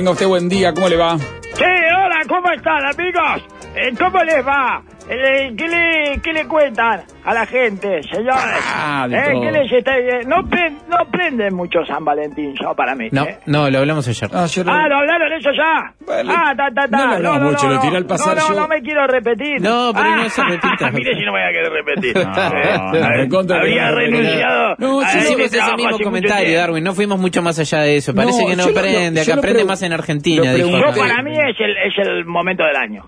Tenga usted buen día, ¿cómo le va? Sí, hola, ¿cómo están, amigos? Eh, ¿Cómo les va? Eh, ¿Qué le, ¿Qué le cuentan a la gente, señores? Ah, de Eh, todo. ¿Qué les está eh, no, pre- no prenden mucho San Valentín, yo para mí. No, ¿eh? no, lo hablamos ayer. Ah, yo lo- Ah, ¿lo hablaron eso ya? Bueno, ah, ta, ta, ta. no lo hablamos mucho, lo tiré al pasar No, no, yo. no me quiero repetir. No, pero ah, no se repita. Mire si no me voy a querer repetir. No, Eh, no, recontra que había no, renunciado. no, a sí, este Hicimos ese trabajo mismo hace mucho comentario, tiempo. Darwin. No fuimos mucho más allá de eso. Parece No, que no yo lo- aprende. yo Acá lo pregu- más en Argentina. lo dijo. pregunté. Yo para mí es el, es el momento del año.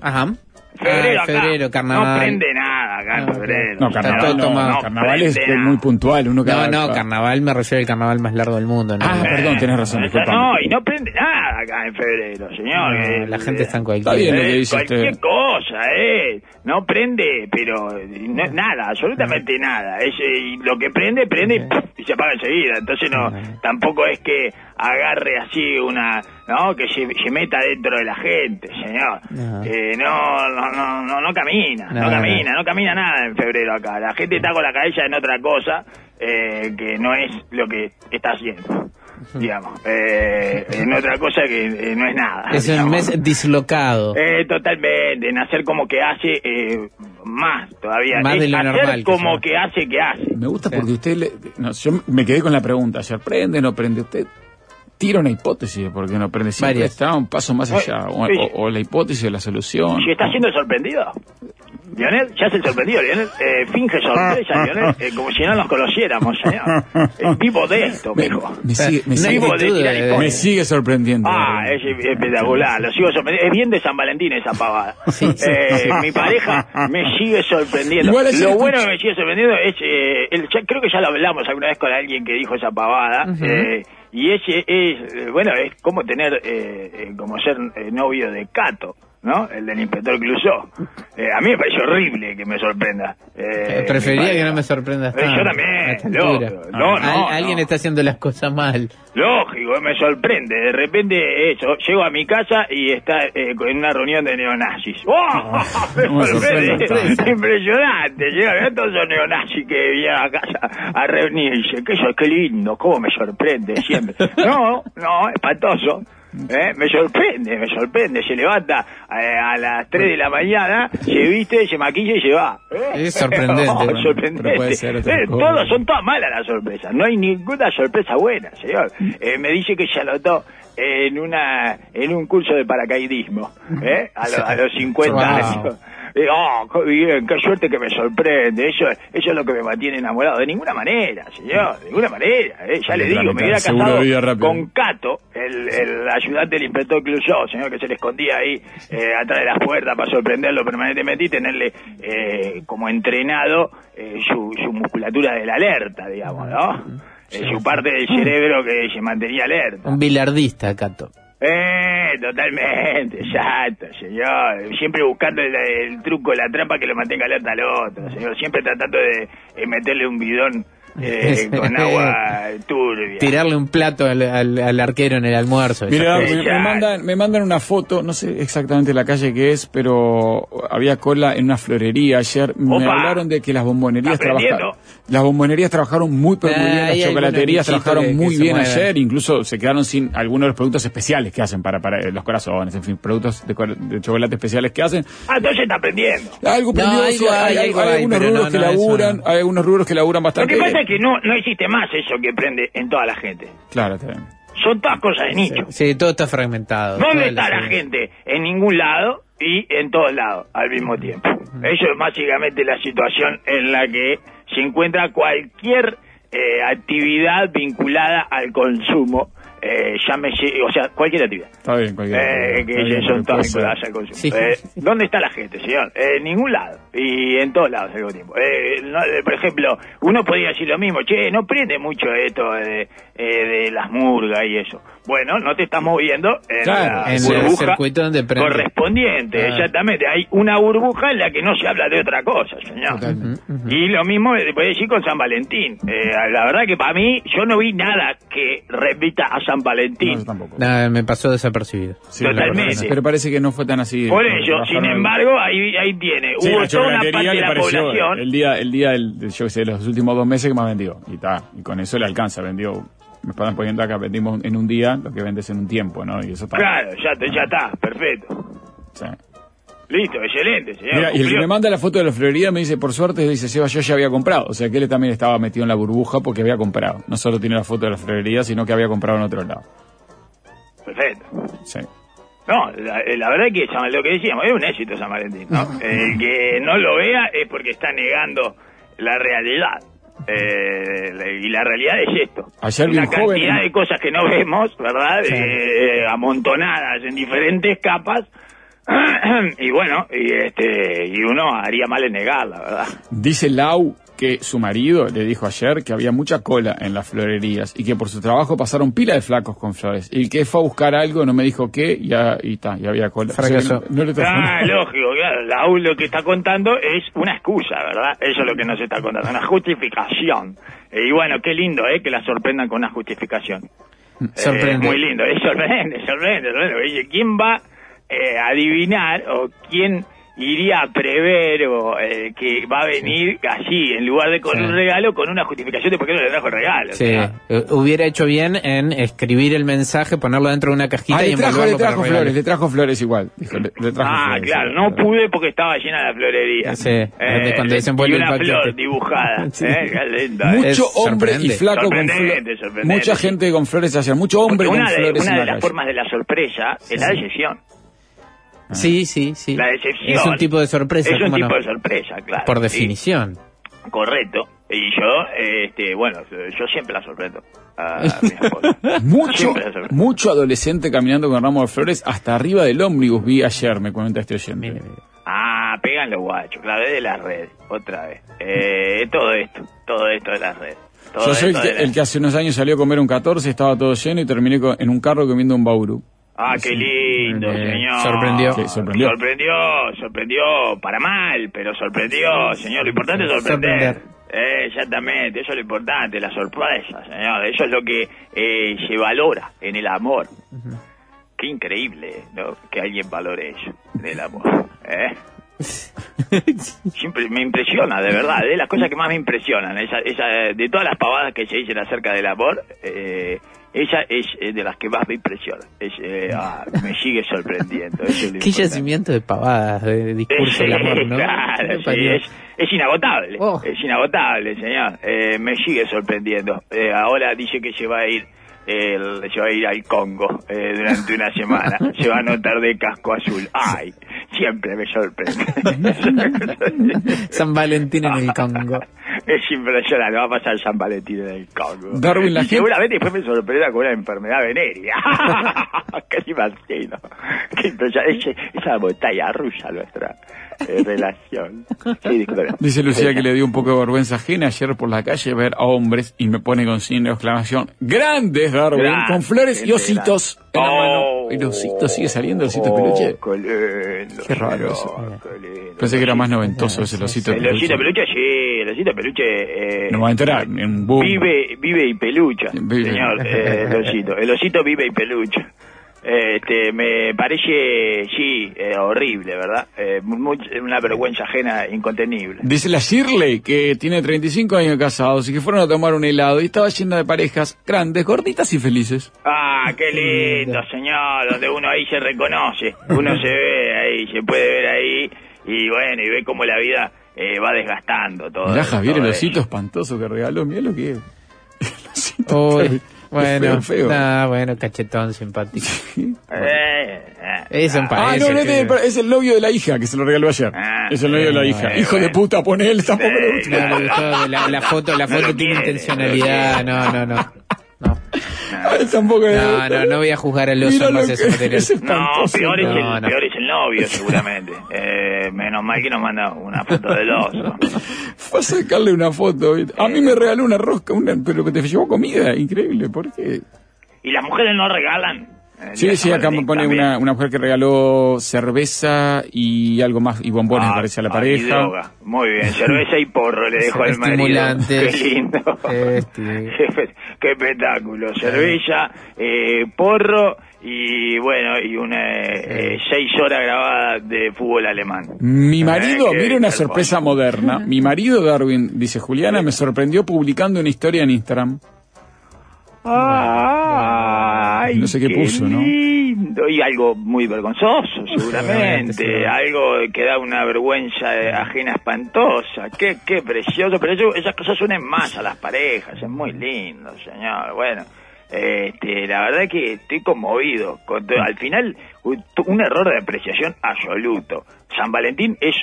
Ajá. Febrero, Ah, febrero, carnaval. No prende nada acá en No, febrero. No, Está carnaval, todo no, tomado. carnaval es, es nada. muy puntual. Uno No, cada- no, carnaval me refiero al carnaval más largo del mundo. ¿no? Ah, perdón, tenés razón, No, disculpa. No, y no prende nada acá en febrero, señor. No, Eh, la gente está en Está cualquier. bien lo eh, que dice cualquier usted. cosa, eh. No prende, pero eh, no- nada, absolutamente nada. Es, eh, y lo que prende, prende y, ¡puf! y se apaga enseguida. Entonces no, tampoco es que agarre así una, no, que se, se meta dentro de la gente, señor. No. Eh, no, no, no, no, no camina, no, No, camina, no camina nada en febrero acá. La gente está con la cabeza en otra cosa eh, que no es lo que está haciendo. Digamos, eh, en otra cosa que eh, no es nada. Es un mes dislocado. Eh, totalmente, en hacer como que hace eh, más todavía. Más Es de lo hacer normal, como que hace que hace. Me gusta porque usted, le- no, yo me quedé con la pregunta ayer, ¿prende o no prende? Usted tira una hipótesis de por qué no prende. Siempre Varias. está un paso más allá, o, Sí. o- o la hipótesis o la solución. Si está siendo sorprendido. Lionel, ya se sorprendió, Lionel. Eh, finge sorpresa, Lionel, eh, como si no nos conociéramos, señor. Es vivo de esto, Me, mijo. me sigue, me No sigue- hay Vivo de actitud tirar de- hipótesis. me sigue sorprendiendo. Ah, es espectacular, lo sigo sorprendiendo. Es bien de San Valentín esa pavada. Sí, sí. Eh, mi pareja me sigue sorprendiendo. Igual Lo bueno que me sigue sorprendiendo es, eh, el- ya- creo que ya lo hablamos alguna vez con alguien que dijo esa pavada. eh, y ese es, eh, bueno, es como tener, eh, eh, como ser eh, novio de Cato. ¿No? El del inspector Clouseau. Eh, a mí me parece horrible que me sorprenda. Eh, Eh, Preferiría que no me pareja. sorprendas Eh, yo también, lógico. No, no, Al- Alguien está haciendo las cosas mal. Lógico, me sorprende. De repente, eso, llego a mi casa y está eh, en una reunión de neonazis. ¡Oh! Me No me sorprende. Impresionante. Llegan todos esos neonazis que vienen a casa a reunirse. Qué, eso, qué lindo, cómo me sorprende siempre. No, no, espantoso. ¿Eh? Me sorprende, me sorprende. Se levanta eh, a las 3 de la mañana, se viste, se maquilla y se va. ¿Eh? Es sorprendente, Oh, bueno, sorprendente. puede ser Eh, todos son todas malas las sorpresas. No hay ninguna sorpresa buena, señor. Eh, me dice que se anotó en una en un curso de paracaidismo, ¿eh? A, lo- a los 50 Wow. años. Eh, oh, qué bien, qué suerte que me sorprende. Eso, eso es lo que me mantiene enamorado. De ninguna manera, señor, de ninguna manera. ¿eh? Ya le digo, me hubiera casado con Cato, el, el ayudante del inspector Clouseau, señor, que se le escondía ahí eh, atrás de las puertas para sorprenderlo permanentemente y tenerle eh, como entrenado eh, su, su musculatura de la alerta, digamos, ¿no? Eh, su parte del cerebro que se mantenía alerta. Un bilardista, Cato. Eh, totalmente, exacto, señor. Siempre buscando el, el truco, la trampa que lo mantenga alerta al otro, señor. Siempre tratando de eh, meterle un bidón eh, con agua turbia. Tirarle un plato al, al- al arquero en el almuerzo. Darwin, me, mandan, me mandan una foto, no sé exactamente la calle que es, pero había cola en una florería ayer. Me Opa. hablaron de que las bombonerías trabajaron. Las bombonerías trabajaron muy, pero muy Ah, bien. Las chocolaterías trabajaron que- muy que bien ayer. Incluso se quedaron sin algunos de los productos especiales que hacen para, para los corazones, en fin, productos de, chocolate especiales que hacen. Ah, entonces está aprendiendo. Algo No, prendido, hay, hay, hay- algo hay hay, algunos rubros no, que no, laburan, no. hay algunos rubros que laburan Lo bastante que pasa bien. Es que no, no existe más eso que prende en toda la gente. Claro, está bien. Son todas cosas de nicho. Sí, todo está fragmentado. ¿Dónde está la gente? En ningún lado y en todos lados al mismo tiempo. Eso es básicamente la situación en la que se encuentra cualquier eh, actividad vinculada al consumo eh, llámese, o sea, cualquier actividad. Está bien, cualquier Eh, que está bien, son todas vinculadas al consumo. Sí. Eh, ¿Dónde está la gente, señor? Eh, en ningún lado. Y en todos lados al mismo tiempo. Eh, no, eh, por ejemplo, uno podría decir lo mismo. Che, no prende mucho esto de, eh, de las murgas y eso. Bueno, no te estás moviendo en Claro, la en el burbuja circuito donde prende. correspondiente. Ah. Exactamente. Hay una burbuja en la que no se habla de otra cosa, señor. Totalmente. Y lo mismo se puede decir con San Valentín. Eh, la verdad que para mí, yo no vi nada que repita a San No, Valentín. yo tampoco. Nada, me pasó desapercibido. Sí, Totalmente. Pero parece que no fue tan así. Por Porque ello, sin embargo, ahí, ahí tiene. Sí, Hubo la toda una parte de la población. el día, el día, el, yo sé, los últimos dos meses que más vendió. Y está, y con eso le alcanza, vendió, me están poniendo acá, vendimos en un día lo que vendes en un tiempo, ¿no? Y eso está. Claro, ya, te- ya está, perfecto. Sí. Listo, excelente, señor. Mira, y el que me manda la foto de la florería me dice, por suerte, dice, Seba, yo ya había comprado. O sea, que él también estaba metido en la burbuja porque había comprado. No solo tiene la foto de la florería, sino que había comprado en otro lado. Perfecto. Sí. No, la, eh, la verdad que San- lo que decíamos, es un éxito San Valentín, ¿no? El que no lo vea es porque está negando la realidad. Eh, y la realidad es esto. Ayer Una joven cantidad de cosas que no vemos, ¿verdad? Eh, amontonadas en diferentes capas. y bueno, y este y uno haría mal en negarla, ¿verdad? Dice Lau que su marido le dijo ayer que había mucha cola en las florerías y que por su trabajo pasaron pila de flacos con flores. Y que fue a buscar algo, no me dijo qué, y, ya- y ta, y había cola. O sea, que no, no le Ah, lógico, claro. Laúl lo que está contando es una excusa, ¿verdad? Eso es lo que nos está contando, una justificación. Y bueno, qué lindo, ¿eh? Que la sorprendan con una justificación. Sorprende. Eh, muy lindo, es sorprende, sorprende, sorprende. Oye, ¿quién va eh, adivinar o quién iría a prever o eh, que va a venir así, en lugar de con Sí. un regalo, con una justificación de por qué no le trajo el regalo? Sí, O sea, eh, hubiera hecho bien en escribir el mensaje, ponerlo dentro de una cajita Ah, y le trajo, envolverlo le trajo para flores, le trajo flores igual. Dijo, le, le trajo Ah, flores, claro, sí, no pude porque estaba llena la florería. Sí, de cuando desenvuelve y el una paquete. flor dibujada. Sí. ¿eh? ¿eh? Mucho Es hombre y sorprendente. flaco con flores. Mucha sí. gente con flores ayer, mucho hombre Porque con una de, flores una de la las formas de la sorpresa es la decepción. Sí, sí, sí. La decepción. Es un tipo de sorpresa, Es un ¿cómo tipo no? de sorpresa, claro. Por Sí, definición. correcto. Y yo, este, bueno, yo siempre la sorprendo a. Mucho, sorprendo. mucho adolescente caminando con ramos de flores hasta arriba del ómnibus vi ayer, me cuenta este oyente. Mire, mire. Ah, pegan los guachos, claro, es de las redes, otra vez. Eh, todo esto, todo esto de las redes. Todo Yo soy el que, el que hace unos años salió a comer un 14, estaba todo lleno y terminé con- en un carro comiendo un bauru. Ah, qué lindo, Eh, señor. sorprendió. Sí, sorprendió. Sorprendió, sorprendió, para mal, pero sorprendió, señor. Lo importante es sorprender. Sorprender. Eh, exactamente, eso es lo importante, la sorpresa, señor. Eso es lo que eh, se valora en el amor. Qué increíble, ¿no? Que alguien valore eso, en el amor. ¿eh? Siempre me impresiona, de verdad, de las cosas que más me impresionan. Esa, esa, de todas las pavadas que se dicen acerca del amor, eh, esa es eh, de las que más me impresiona. Es, eh, ah, me sigue sorprendiendo. eso es lo Qué importante. yacimiento de pavadas, de discurso del amor, ¿no? Claro, sí, es inagotable, Oh. es inagotable, señor. Eh, me sigue sorprendiendo. Eh, ahora dice que se va a ir, el- a ir al Congo eh, durante una semana. se va a notar de casco azul. Ay, siempre me sorprende. San Valentín en el Congo. Es impresionante, va a pasar San Valentín en el Congo. Darwin, la y gente- seguramente después me sorprenda con una enfermedad venérea. ¿Qué te imagino? Qué impresionante. Es- Esa montaña rusa nuestra eh, relación. Sí. Dice Lucía que le dio un poco de vergüenza ajena ayer por la calle ver a hombres y me pone con signo de exclamación. Grandes, Darwin, con flores y ositos en la mano. Oh. El osito sigue saliendo, el osito Oh, peluche. Qué lindo. Qué raro eso. Pensé que era más noventoso ese el osito El peluche. osito peluche, sí, el osito peluche. Eh, No va a entrar en boom. Vive, vive y pelucha, Vive. señor, eh, el osito. El osito vive y pelucha. Este, me parece, sí, eh, horrible, ¿verdad? Eh, mu- una vergüenza ajena incontenible. Dice la Shirley que tiene 35 años casados y que fueron a tomar un helado y estaba llena de parejas grandes, gorditas y felices. Ah, qué lindo, señor, donde uno ahí se reconoce, uno se ve ahí, se puede ver ahí, y bueno, y ve cómo la vida eh, va desgastando todo. Mirá Javier, el todo osito eso. espantoso que regaló, mirá lo que es. El osito feo, bueno, feo. nah, bueno, cachetón simpático. Eh, eh, Eso ah, Ah, parece no, no es, de- es el novio de la hija que se lo regaló ayer. Ah, es el novio de la hija. Hijo de puta, pone él, tampoco le gusta. No, le gustó, la, la foto, la No foto tiene quiere, intencionalidad, no, no, no. no. ah, Tampoco No, no, no voy a juzgar al oso en base a que su material. es No, peor es, No, el, no. peor es el novio, seguramente. Eh, menos mal que nos manda una foto del oso. Fue a sacarle una foto. A mí me regaló una rosca, una, pero que te llevó comida. Increíble. ¿Por qué? ¿Y las mujeres no regalan? Eh, Sí, sí, acá me pone una, una mujer que regaló cerveza y algo más, y bombones, me Ah, parece, a la ah, y pareja. droga. Muy bien, cerveza y porro le dejo al marido. Estimulantes. Qué lindo. Este. Qué espectáculo. Cerveza, eh, porro y bueno, y una eh, seis horas grabadas de fútbol alemán. Mi marido, Eh, mire una sorpresa moderna. Mi marido, Darwin, dice Juliana, me sorprendió publicando una historia en Instagram. Ay, No sé qué puso, ¿no? Y algo muy vergonzoso, Seguramente. Algo que da una vergüenza eh, ajena espantosa. Qué, qué precioso. Pero eso- esas cosas unen más a las parejas. Es muy lindo, señor. Bueno. Este, la verdad que estoy conmovido. Al final, un un error de apreciación absoluto. San Valentín es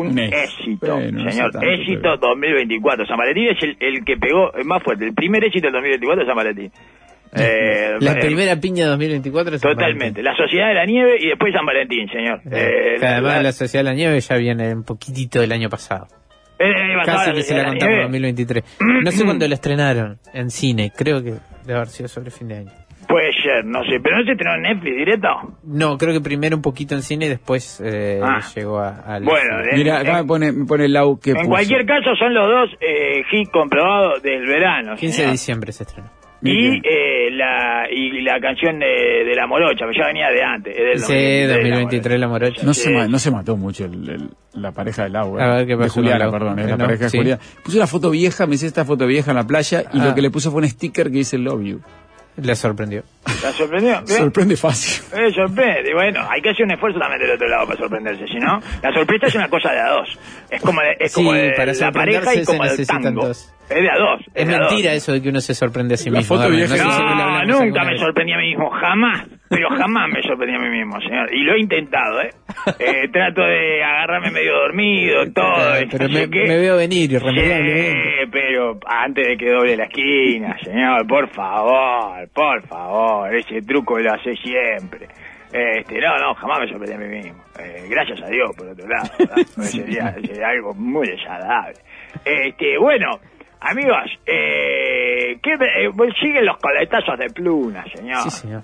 un éxito. no señor. tanto, éxito pero- 2024. San Valentín es el, el que pegó más fuerte. El primer éxito del 2024 es San Valentín. Eh, La eh, primera piña 2024 es San Totalmente. La Sociedad de la Nieve y después San Valentín, señor. Eh, además la- la Sociedad de la Nieve ya viene un poquitito del año pasado. Casi la que se la de contamos en Nieve. 2023. No sé cuándo la estrenaron en cine, creo que debe haber sido sobre fin de año. Puede ser, no sé. ¿Pero no se estrenó en Netflix directo? No, creo que primero un poquito en cine y después eh, Ah. llegó a, al Bueno. En- Mira, acá en- me pone, me pone Lau que En puso. cualquier caso son los dos eh, hit comprobados del verano. 15 de diciembre se estrenó. Y, eh, la, y la canción de, de La Morocha, que ya venía de antes. es del Sí, 2023, 2023 la morocha. No, Sí. se, ma- no se mató mucho el- el- la pareja de Lau. eh. A ver, ¿qué pasó con Juliana, Lau? perdón, es la Bueno, pareja de sí. Juliana. Puso una foto vieja, me dice esta foto vieja en la playa y Ah. lo que le puso fue un sticker que dice Love You. Le sorprendió. ¿La sorprendió? Bien. Sorprende fácil. Eh, sorprende. Y Bueno, hay que hacer un esfuerzo también del otro lado para sorprenderse, si no, la sorpresa es una cosa de a dos. Es como de, es Sí, como de para la pareja y como del tango. dos. Es de a dos. Es mentira dos. eso de que uno se sorprende a sí La mismo. foto vieja- sé si lo No, hablamos nunca alguna me vez. sorprendí a mí mismo, jamás, pero jamás me sorprendí a mí mismo, señor. Y lo he intentado, ¿eh? Eh, trato de agarrarme medio dormido, todo. Eh, Pero no me, sé veo venir Sí, irremediablemente. pero antes de que doble la esquina, señor, por favor, por favor, ese truco lo hace siempre. Este, no, no, jamás me sorprendí a mí mismo. Eh, gracias a Dios, por otro lado. sería, sería algo muy desagradable. Este, bueno, amigos, eh, ¿qué eh, siguen los coletazos de pluna, señor. Sí, señor.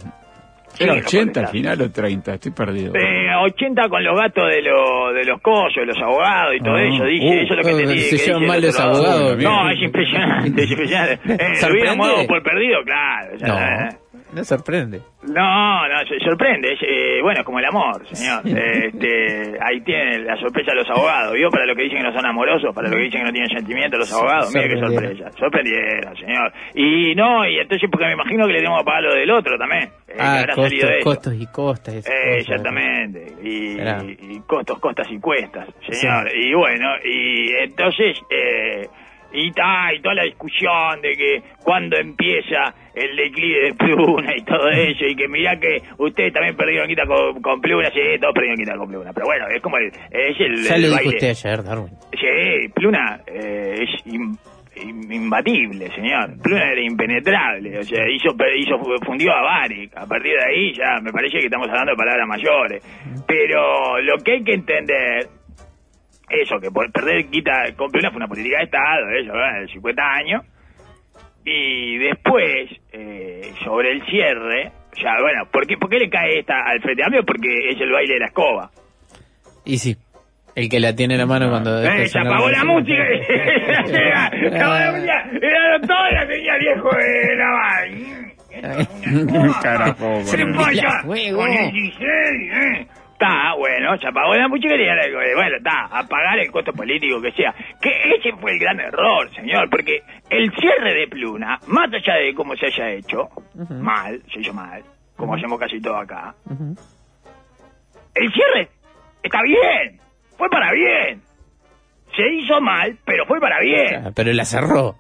¿Era Siguen los 80 al final o 30? Estoy perdido. Eh, 80 con los gatos de, los de los cosos, de los abogados y todo Ah. eso, dije, Uh, eso es lo que uh, entendí. se que llevan dicen mal los abogados, No, es impresionante, es impresionante. Eh, lo dado por perdido, claro. ya, No, eh. No sorprende. No, no, sorprende. eh, bueno, es como el amor, señor. Este, ahí tiene la sorpresa de los abogados. ¿Vio? Para lo que dicen que no son amorosos, para lo que dicen que no tienen sentimientos los abogados. Mira qué sorpresa. Sorprendieron, señor. Y no, y entonces porque me imagino que le tenemos que pagar lo del otro también. eh, Ah, costos, costos y costas. Eh, exactamente. Y, y costos, costas y cuestas, señor. Y bueno, y entonces, eh, y, ta, y toda la discusión de que cuando empieza el declive de Pluna y todo eso, y que mirá que ustedes también perdieron quita con, con Pluna, sí, todos perdieron quita con Pluna. Pero bueno, es como el, es el, Ya el lo dijo baile. usted ayer, Darwin. Sí, Pluna eh, es im- im- imbatible, señor. Pluna era impenetrable, o sea, hizo, hizo fundió a Baric. A partir de ahí ya me parece que estamos hablando de palabras mayores. Pero lo que hay que entender, eso, que por perder quita con Pluna fue una política de Estado, eso, ¿verdad? de 50 años. Y después, eh, sobre el cierre, ya, bueno, ¿por qué, ¿por qué le cae esta al Frente Amplio? Porque es el baile de la escoba. Y sí, el que la tiene en la mano cuando... Eh, se apagó la música. Se apagó la música. Era todo la tenía viejo de la Carajo, Se falla con el 16, eh. Está, bueno, se apagó la música y era, eh, bueno, está, apagar el costo político que sea. Que ese fue el gran error, señor, porque el cierre de Pluna, más allá de cómo se haya hecho, mal, se hizo mal, como hacemos casi todo acá, el cierre está bien, fue para bien. Se hizo mal, pero fue para bien. Pero la cerró.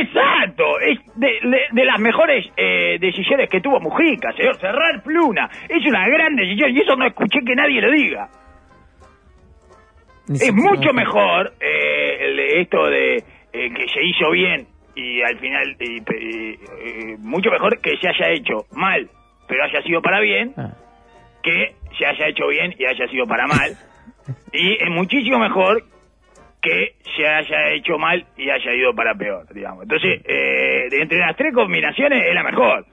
Exacto, es de, de- de las mejores eh, decisiones que tuvo Mujica, señor. Cerrar Pluna es una gran decisión y eso no escuché que nadie lo diga. Es mucho mejor eh, el- esto de eh, que se hizo bien y al final, y, y, mucho mejor que se haya hecho mal, pero haya sido para bien, Ah. que se haya hecho bien y haya sido para mal. Y es muchísimo mejor que se haya hecho mal y haya ido para peor, digamos. Entonces, eh, de entre las tres combinaciones es la mejor.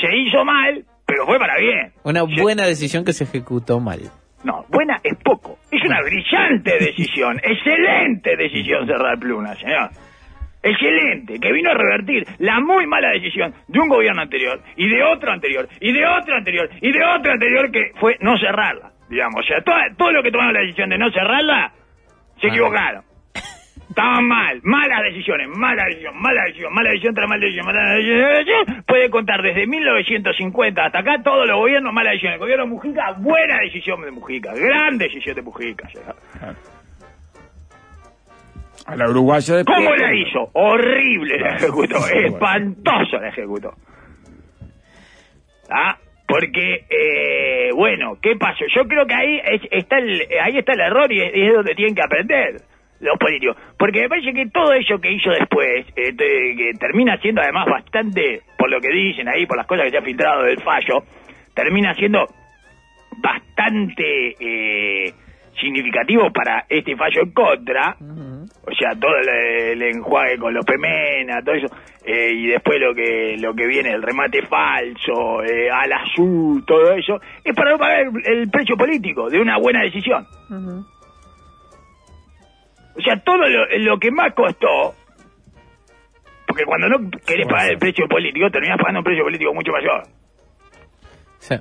Se hizo mal, pero fue para bien. Una Se- buena decisión que se ejecutó mal. No, buena es poco. Es una brillante decisión. Excelente decisión cerrar Pluna, señor. Excelente, que vino a revertir la muy mala decisión de un gobierno anterior y de otro anterior y de otro anterior y de otro anterior que fue no cerrarla, digamos. O sea, todo, todo lo que tomaron la decisión de no cerrarla, se Ah. equivocaron. Estaban mal, malas decisiones, mala decisión, mala decisión, mala decisión tras mala decisión, mala decisión. Puede contar desde 1950 hasta acá todos los gobiernos mala decisión. El gobierno de Mujica, buena decisión de Mujica, gran decisión de Mujica. señor. A la uruguaya de ¿Cómo la hizo? Horrible la ejecutó, espantoso la ejecutó. ¿Ah? Porque, eh, bueno, ¿qué pasó? Yo creo que ahí es- está el, ahí está el error y es, es donde tienen que aprender los políticos. Porque me parece que todo eso que hizo después, eh, que termina siendo además bastante, por lo que dicen ahí, por las cosas que se ha filtrado del fallo, termina siendo bastante eh, significativo para este fallo en contra. O sea, todo el, el enjuague con los Pemena, todo eso, eh, y después lo que lo que viene, el remate falso, eh, al azul, todo eso, es para no pagar el, el precio político de una buena decisión. O sea, todo lo, lo que más costó, porque cuando no querés pagar el precio político, terminás pagando un precio político mucho mayor. Sí.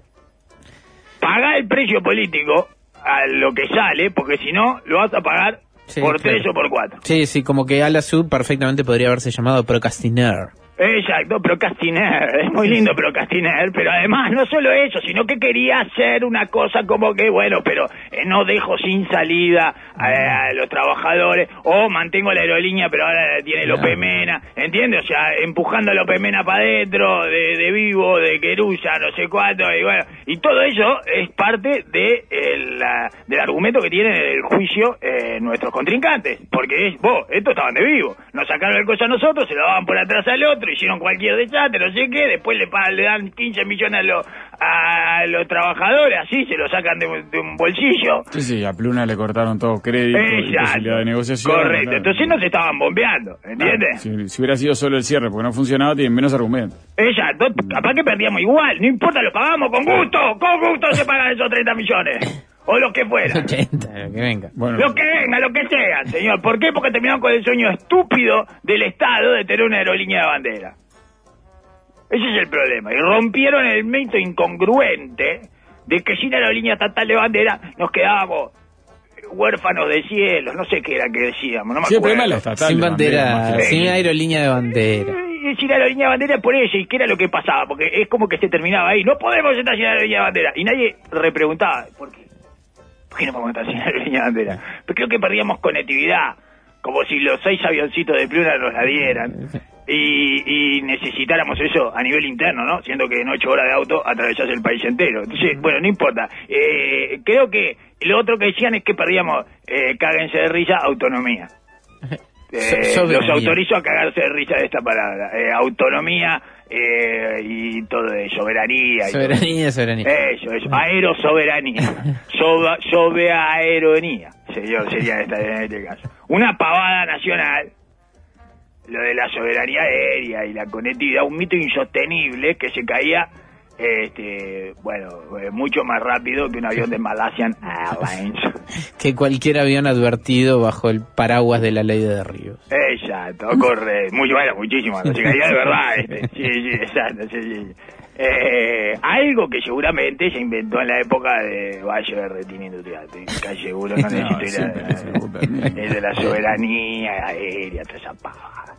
Paga el precio político a lo que sale, porque si no, lo vas a pagar Sí, por claro. tres o por cuatro. Sí, sí, como que Ala Sud perfectamente podría haberse llamado Procrastiner. Exacto, procrastiner, es muy lindo procrastiner, pero además no solo eso, sino que quería hacer una cosa como que, bueno, pero eh, no dejo sin salida a, a los trabajadores, o mantengo la aerolínea, pero ahora tiene. López Mena, ¿entiendes? O sea, empujando a López Mena para adentro, de, de Vivo, de Querulla, no sé cuánto, y bueno, y todo eso es parte de el, la- del argumento que tienen en el juicio eh, nuestros contrincantes, porque es, vos, estos estaban de vivo, nos sacaron el coche a nosotros, se lo daban por atrás al otro, hicieron cualquier desastre, no sé qué, después le, le dan 15 millones a los, a los trabajadores, así se lo sacan de, un- de un bolsillo. Sí, sí, a Pluna le cortaron todo crédito y posibilidad de negociación. Correcto, claro. entonces no se estaban bombeando, Claro, ¿entiendes? si, si hubiera sido solo el cierre porque no funcionaba, tienen menos argumentos. Exacto, capaz que perdíamos igual, no importa, lo pagamos con gusto, con gusto se pagan esos 30 millones, o los que fueran. 80, que venga. Bueno, Lo que venga, lo que sea, señor. ¿Por qué? Porque terminaron con el sueño estúpido del Estado de tener una aerolínea de bandera. Ese es el problema. Y rompieron el mito incongruente de que sin aerolínea estatal de bandera nos quedábamos huérfanos de cielos, no sé qué era que decíamos, no me sí, el acuerdo. problema es la estatal. Sin de bandera, sin aerolínea de bandera. Sin aerolínea de bandera por eso, y qué era lo que pasaba, porque es como que se terminaba ahí, no podemos estar sin aerolínea de bandera, y nadie repreguntaba, ¿por qué? ¿Por qué no podemos sin aerolínea de bandera? Pero creo que perdíamos conectividad, como si los seis avioncitos de Pluna nos la dieran, y, y necesitáramos eso a nivel interno, ¿no? Siendo que en ocho horas de auto atravesás el país entero. Entonces, bueno, no importa. Eh, creo que lo otro que decían es que perdíamos, eh, cáguense de risa, autonomía. Eh, los autorizo a cagarse de risa de esta palabra. Eh, autonomía eh, y todo eso, soberanía. y todo. Soberanía, soberanía. Eso, eso, aerosoberanía. Soba, sobeaeronía, sería esta, en este caso. Una pavada nacional, lo de la soberanía aérea y la conectividad, un mito insostenible que se caía, este, bueno, eh, mucho más rápido que un avión de Malaysian Airlines. Que cualquier avión advertido bajo el paraguas de la ley de derribos. Exacto, corre, muy bueno, muchísimo, no de verdad, este. sí, sí, exacto, sí, sí. Eh, algo que seguramente se inventó en la época de Valle de Retina Industrial, casi seguro, no necesito ir a- de la soberanía aérea, toda esa pavada.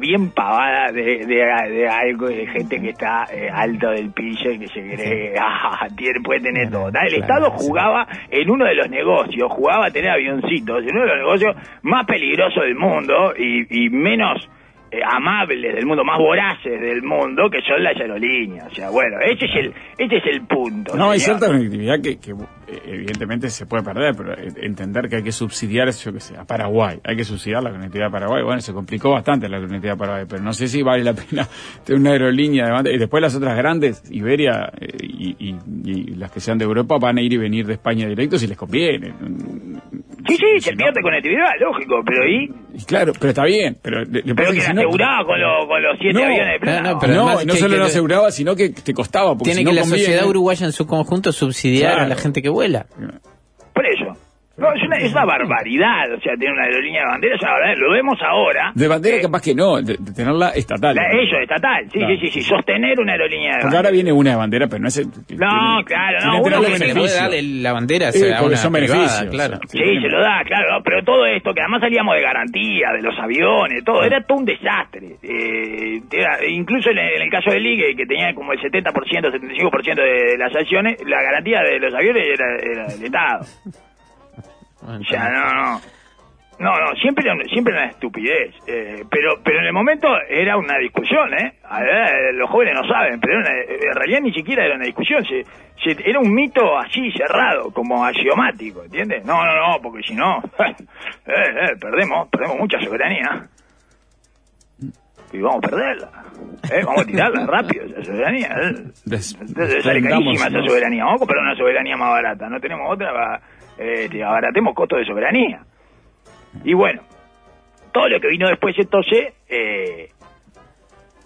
Bien pavada de, de, de algo, de gente que está eh, alto del piso y que se cree, ah, tiene, puede tener todo. El Estado sí. jugaba en uno de los negocios, jugaba a tener avioncitos, en uno de los negocios más peligrosos del mundo y, y menos eh, amables del mundo, más voraces del mundo, que son las aerolíneas. O sea, bueno, ese es el, ese es el punto. No, hay cierta conectividad que, que, eh, evidentemente se puede perder, pero eh, entender que hay que subsidiar, yo que sé, a Paraguay. Hay que subsidiar la conectividad de Paraguay. Bueno, se complicó bastante la conectividad de Paraguay, pero no sé si vale la pena tener una aerolínea. Y después las otras grandes, Iberia eh, y, y- y las que sean de Europa, van a ir y venir de España directo si les conviene. Sí, sí, se Si no- pierde conectividad, lógico, pero ahí... Y claro, pero está bien. Pero, le- le Pero que la aseguraba con, lo- con los siete No, aviones de plata. no, No, pero no, además no solo que- no aseguraba, sino que te costaba. Porque Tiene si no que la conviene- sociedad uruguaya en su conjunto subsidiar Claro. a la gente que vuela. Por eso. No, es una, es una barbaridad, o sea, tener una aerolínea de bandera, barbaridad. lo vemos ahora. De bandera Eh, capaz que no, de, de tenerla estatal. la- ello, estatal, sí, Claro. sí, sí, sí, sostener una aerolínea de Porque bandera. ahora viene una de bandera, pero no es... el- No, tiene- claro, no, uno que se puede beneficios. dar el- la bandera se- a una son privada, beneficios, claro. sea, Sí, se lo da, claro, ¿no? pero todo esto, que además salíamos de garantía, de los aviones, todo, era todo un desastre. Eh, era- incluso en el, en el caso de Ligue, que tenía como el 70%, 75% de las acciones, la garantía de los aviones era, era del Estado. O sea, no, no. No, no, siempre siempre una estupidez. eh, pero pero en el momento era una discusión, ¿eh? A ver, los jóvenes no saben, pero una- en realidad ni siquiera era una discusión. se- se- era un mito así, cerrado, como axiomático, ¿entiendes? No, no, no, porque si no, eh, eh, perdemos, perdemos mucha soberanía. Y vamos a perderla. ¿eh? Vamos a tirarla rápido, esa soberanía. ¿eh? Entonces sale carísima esa soberanía. Vamos a comprar una soberanía más barata. No tenemos otra, va, eh, te abaratemos costos de soberanía. Y bueno, todo lo que vino después entonces, eh,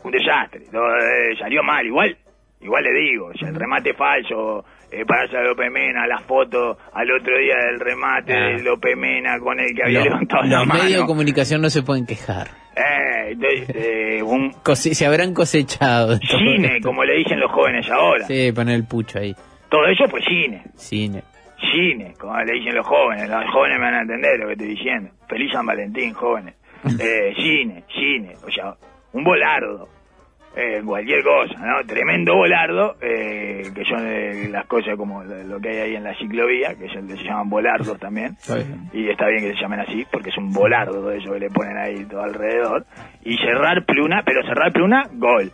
un desastre. Todo, eh, salió mal. Igual, igual le digo, o sea, el remate falso, eh, para hacer López Mena, la foto al otro día del remate Ah. de López Mena con el que había Los, levantado la los mano. medios de comunicación no se pueden quejar. Eh, entonces, eh, un Cose- se habrán cosechado. de cine, como le dicen los jóvenes ahora. Sí, poner el pucho ahí. Todo eso fue cine. Cine. Cine, como le dicen los jóvenes. Los jóvenes me van a entender lo que estoy diciendo. Feliz San Valentín, jóvenes. Eh, cine, cine. O sea, un volardo. Eh, cualquier cosa, ¿no? Tremendo volardo, eh, que son eh, las cosas como lo que hay ahí en la ciclovía, que son- se llaman volardos también. Está. Y está bien que se llamen así, porque es un volardo todo eso que le ponen ahí todo alrededor. Y cerrar pluna, pero cerrar pluna, gol.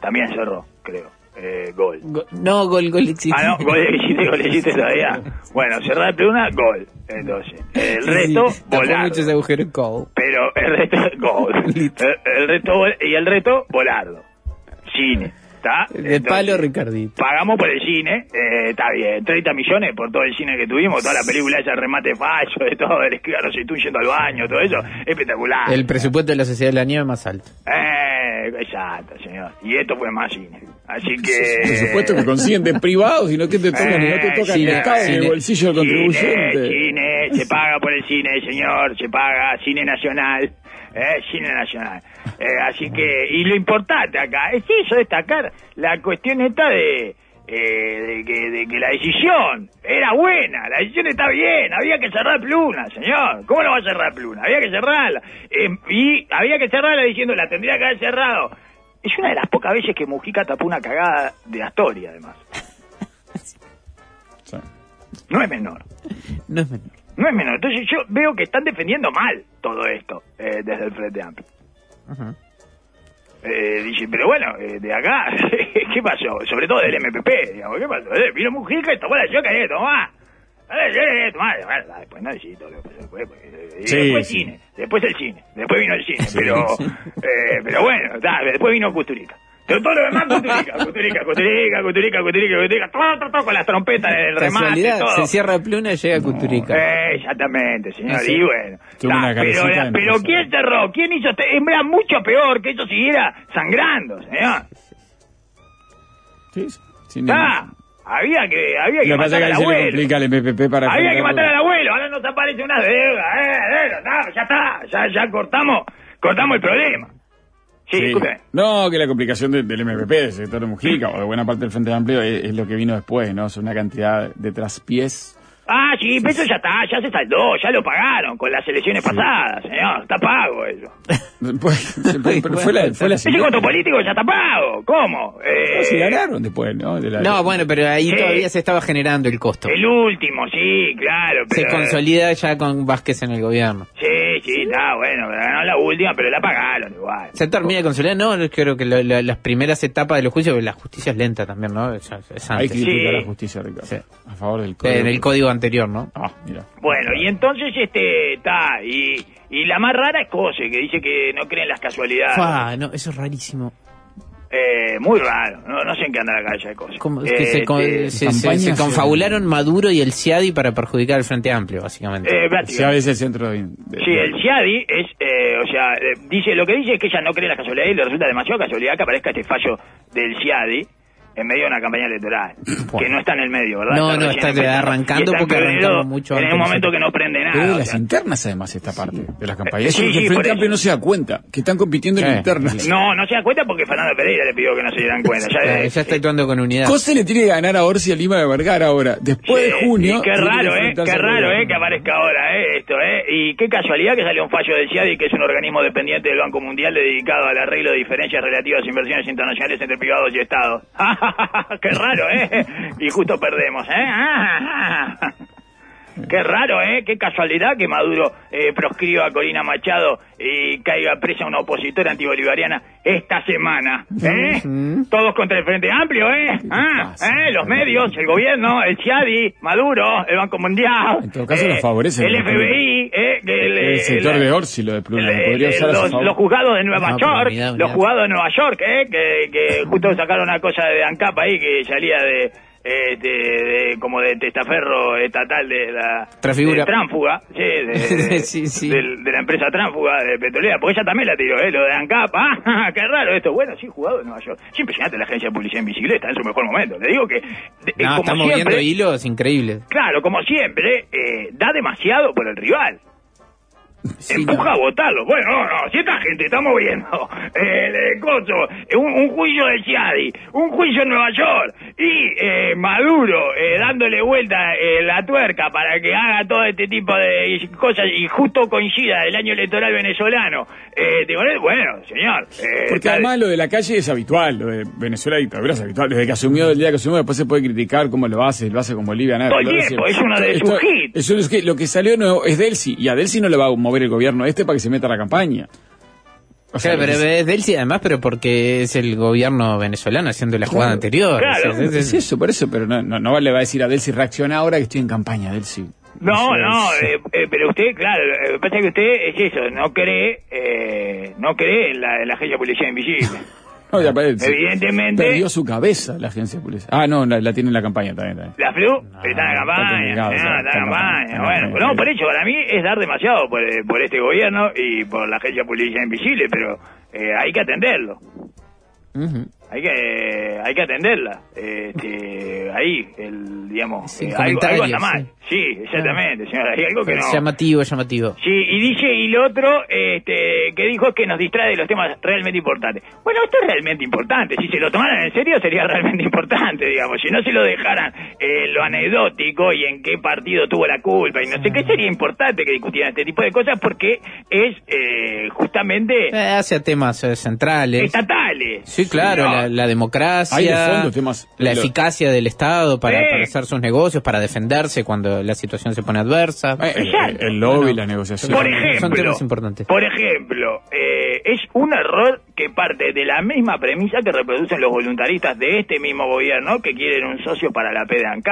También cerró, creo. Eh, gol. Go- no, gol, gol existe. Ah, no, gol existe, gol existe todavía. Bueno, cerrar pluna, gol. Entonces, el resto, Sí, volardo. muchos agujeros gol. Pero el resto, gol. El, el resto, y el resto, volardo. Cine. ¿Está? De palo, Ricardito. Pagamos por el cine, eh, está bien, 30 millones por todo el cine que tuvimos, toda la película ese remate falso, de todo, el escribano se tú yendo al baño, todo eso, espectacular. El presupuesto de la Sociedad de la Nieve más alto. Eh, exacto, señor. Y esto fue más cine. Así que... Por supuesto que consiguen de privados y no que te tocan, y no te Eh, tocan cine, el Estado ni el bolsillo del contribuyente. Cine, se paga por el cine, señor, se paga cine nacional, eh, cine nacional. Eh, así que, y lo importante acá es eso, destacar la cuestión esta de, eh, de, que, de que la decisión era buena, la decisión está bien, había que cerrar Pluna, señor. ¿Cómo no va a cerrar Pluna? Había que cerrarla. Eh, y había que cerrarla diciendo, la tendría que haber cerrado. Es una de las pocas veces que Mujica tapó una cagada de Astoria, además. Sí. No es menor. No es menor. No es menor. Entonces yo veo que están defendiendo mal todo esto eh, desde el Frente Amplio. Ajá. Eh, dice, pero bueno, eh, de acá, ¿qué pasó? Sobre todo del MPP, digamos, ¿qué pasó? Eh, vino Mujica y tomó la choca y tomá. Después que pasó después. pues, eh, y Sí, después sí. cine, después el cine, después vino el cine, pero eh, pero bueno, después vino Custurica. Pero todo lo demás, Custurica, Custurica, Custurica, Custurica, Custurica, Custurica, todo, todo, con las trompetas del remate, todo. se cierra Pluna y llega Cuturica. Eh, exactamente, señor. Y bueno. Pero, pero. ¿quién cerró? ¿Quién hizo? Este? Era mucho peor que eso siguiera sangrando, señor. Sí, sí. Había que, había que Lo matar que al se abuelo. complica al MPP para... Había que matar al abuelo. Ahora nos aparece una deuda. Eh, eh, no, ya está. Ya, ya cortamos, cortamos el problema. Sí, Sí. No, que la complicación de- del MPP, del sector de Mujica, o de buena parte del Frente Amplio, es, es lo que vino después, ¿no? Es una cantidad de traspiés Ah, sí, pero eso ya está, ya se saldó, ya lo pagaron con las elecciones pasadas, señor, está pago eso. Después, pero fue la, fue la Ese costo político ya está pago, ¿cómo? Eh, No, se ganaron después, ¿no? De la- No, bueno, pero ahí Sí. todavía se estaba generando el costo. el último, sí, claro, Se pero... consolida ya con Vázquez en el gobierno. Sí, sí, está bueno, no la última, pero la pagaron igual. Se termina de consolidar, no, yo creo que lo- lo- las primeras etapas de los juicios, la justicia es lenta también, ¿no? Es, es Hay antes. que Sí. la justicia, Ricardo. Sí. A favor del código. En el código anterior, ¿no? Ah, mira. Bueno, y entonces este está, y, y la más rara es Cose, que dice que no cree en las casualidades. Fua, no, eso es rarísimo. Eh, muy raro, no, no sé en qué anda la calle de Cose. Como que se, con- Este, se- se- campaña se hacia- confabularon Maduro y el CIADI para perjudicar al Frente Amplio, básicamente. eh, Ya prácticamente. es el centro de... de- Sí, el CIADI es, eh, o sea, eh, dice, lo que dice es que ella no cree en las casualidades y le resulta demasiado casualidad que aparezca este fallo del CIADI en medio de una campaña electoral, que no está en el medio, ¿verdad? No, no, está empezando. arrancando está en porque arrancamos mucho En un momento que no prende nada. Pero de o las sea. internas, además, esta parte de las campañas. Eh, Eso sí, que sí, el por Frente. Amplio no se da cuenta, que están compitiendo en Sí. internas. No, no se da cuenta porque Fernando Pereira le pidió que no se dieran cuenta. Ya, Eh, eh, ya está actuando con unidad. Cose le tiene que ganar a Orsi a Lima de Vergara ahora. Después de junio... y qué raro, ¿eh? Qué raro. ¿eh? Que aparezca ahora, ¿eh? Esto, ¿eh? Y qué casualidad que salió un fallo del CIADI, que es un organismo dependiente del Banco Mundial dedicado al arreglo de diferencias relativas a inversiones internacionales entre privados y estados. qué raro, ¿eh? Y justo perdemos, ¿eh? Qué raro, ¿eh? Qué casualidad que Maduro eh, proscriba a Corina Machado y caiga presa una opositora antibolivariana esta semana, ¿eh? Todos contra el Frente Amplio, ¿eh? Ah, pasa? ¿eh? Los medios, el gobierno, el CIADI, Maduro, el Banco Mundial. En todo caso, eh, lo favorece, El. FBI, ¿eh? Que el, El sector el- de Orsi, lo de Pluna, el- podría el- usar a su los, los juzgados de Nueva No, pero York, mirá, los juzgados de Nueva York, ¿eh? que, que justo sacaron una cosa de ANCAP ahí que salía de, eh, de, como de testaferro estatal de la Transfigura. de tránfuga, sí, de, Sí, sí. de la empresa tránfuga de petrolera, porque ella también la tiró, ¿eh? lo de ANCAP, ah, qué raro esto, bueno, sí, jugado de Nueva York, sí, impresionante la agencia de publicidad en bicicleta, en su mejor momento, le digo que, No, como estamos viendo siempre, hilos increíbles. claro, como siempre, eh, da demasiado por el rival. Sí, Empuja a votarlo. Bueno, no, no, si esta gente estamos viendo el eh, coso, eh, un, un juicio de Ciadi, un juicio en Nueva York y eh, Maduro eh, dándole vuelta eh, la tuerca para que haga todo este tipo de cosas y justo coincida el año electoral venezolano. Eh, digo, eh, bueno, señor. Porque además lo de la calle es habitual, lo de Venezuela dictadura es habitual. Desde que asumió, el día que asumió, después se puede criticar cómo lo hace, lo hace con Bolivia. nada, Todo el tiempo, es uno de sus hits. eso es que lo que salió no, es Delcy, y a Delcy no le va a mover el gobierno este para que se meta a la campaña. O sea, Claro, pero es de él sí, además, pero porque es el gobierno venezolano haciendo la jugada anterior. Claro. O sea, es- es eso, por eso, pero no, no, no le va a decir a Delcy, reacciona ahora que estoy en campaña, Delcy. No, Eso no, es- eh, eh, pero usted, claro, lo que pasa es que usted es eso, no cree, eh, no cree en la, en la agencia de policía invisible. No, ya parece. Evidentemente- Perdió su cabeza la agencia de policía. Ah, no, la, la tiene en la campaña también. también. La flu está en la está campaña, no, está- está en está la campaña, bueno, campaña. no, por eso, para mí es dar demasiado por, eh, por este gobierno y por la agencia de policía invisible, pero eh, hay que atenderlo. Ujú. Hay que hay que atenderla. Este, ahí, el, digamos, Sin eh, algo, algo comentarios, mal. Sí, exactamente, señora, hay algo que no... Llamativo, llamativo. Sí, y dice, y lo otro este, que dijo es que nos distrae de los temas realmente importantes. Bueno, esto es realmente importante. Si se lo tomaran en serio, sería realmente importante, digamos. Si no se lo dejaran en lo anecdótico y en qué partido tuvo la culpa y no sé qué, sería importante que discutieran este tipo de cosas porque es eh, justamente Eh, hacia temas eh, centrales. estatales. Sí, claro, No. la, la democracia, Hay de fondo temas- la lo- eficacia del Estado para, Sí. para hacer sus negocios, para defenderse cuando la situación se pone adversa. Eh, el, Exacto. el lobby, Bueno, la negociación. Por Son ejemplo, temas importantes. por ejemplo, eh, es un error que parte de la misma premisa que reproducen los voluntaristas de este mismo gobierno que quieren un socio para la PDANK.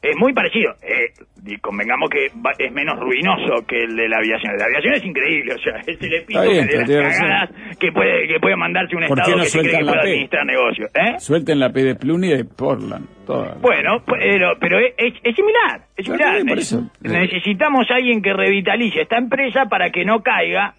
Es muy parecido. Eh, y convengamos que va- es menos ruinoso que el de la aviación. La aviación es increíble, o sea, es el epítome bien, de las razón. cagadas que puede, que puede mandarse un ¿Por qué Estado no que se cree que puede P? administrar negocios. ¿eh? Suelten la P de Pluni y de Portland. toda. Bueno, pero, pero es, similar, es similar. Necesitamos a alguien que revitalice esta empresa para que no caiga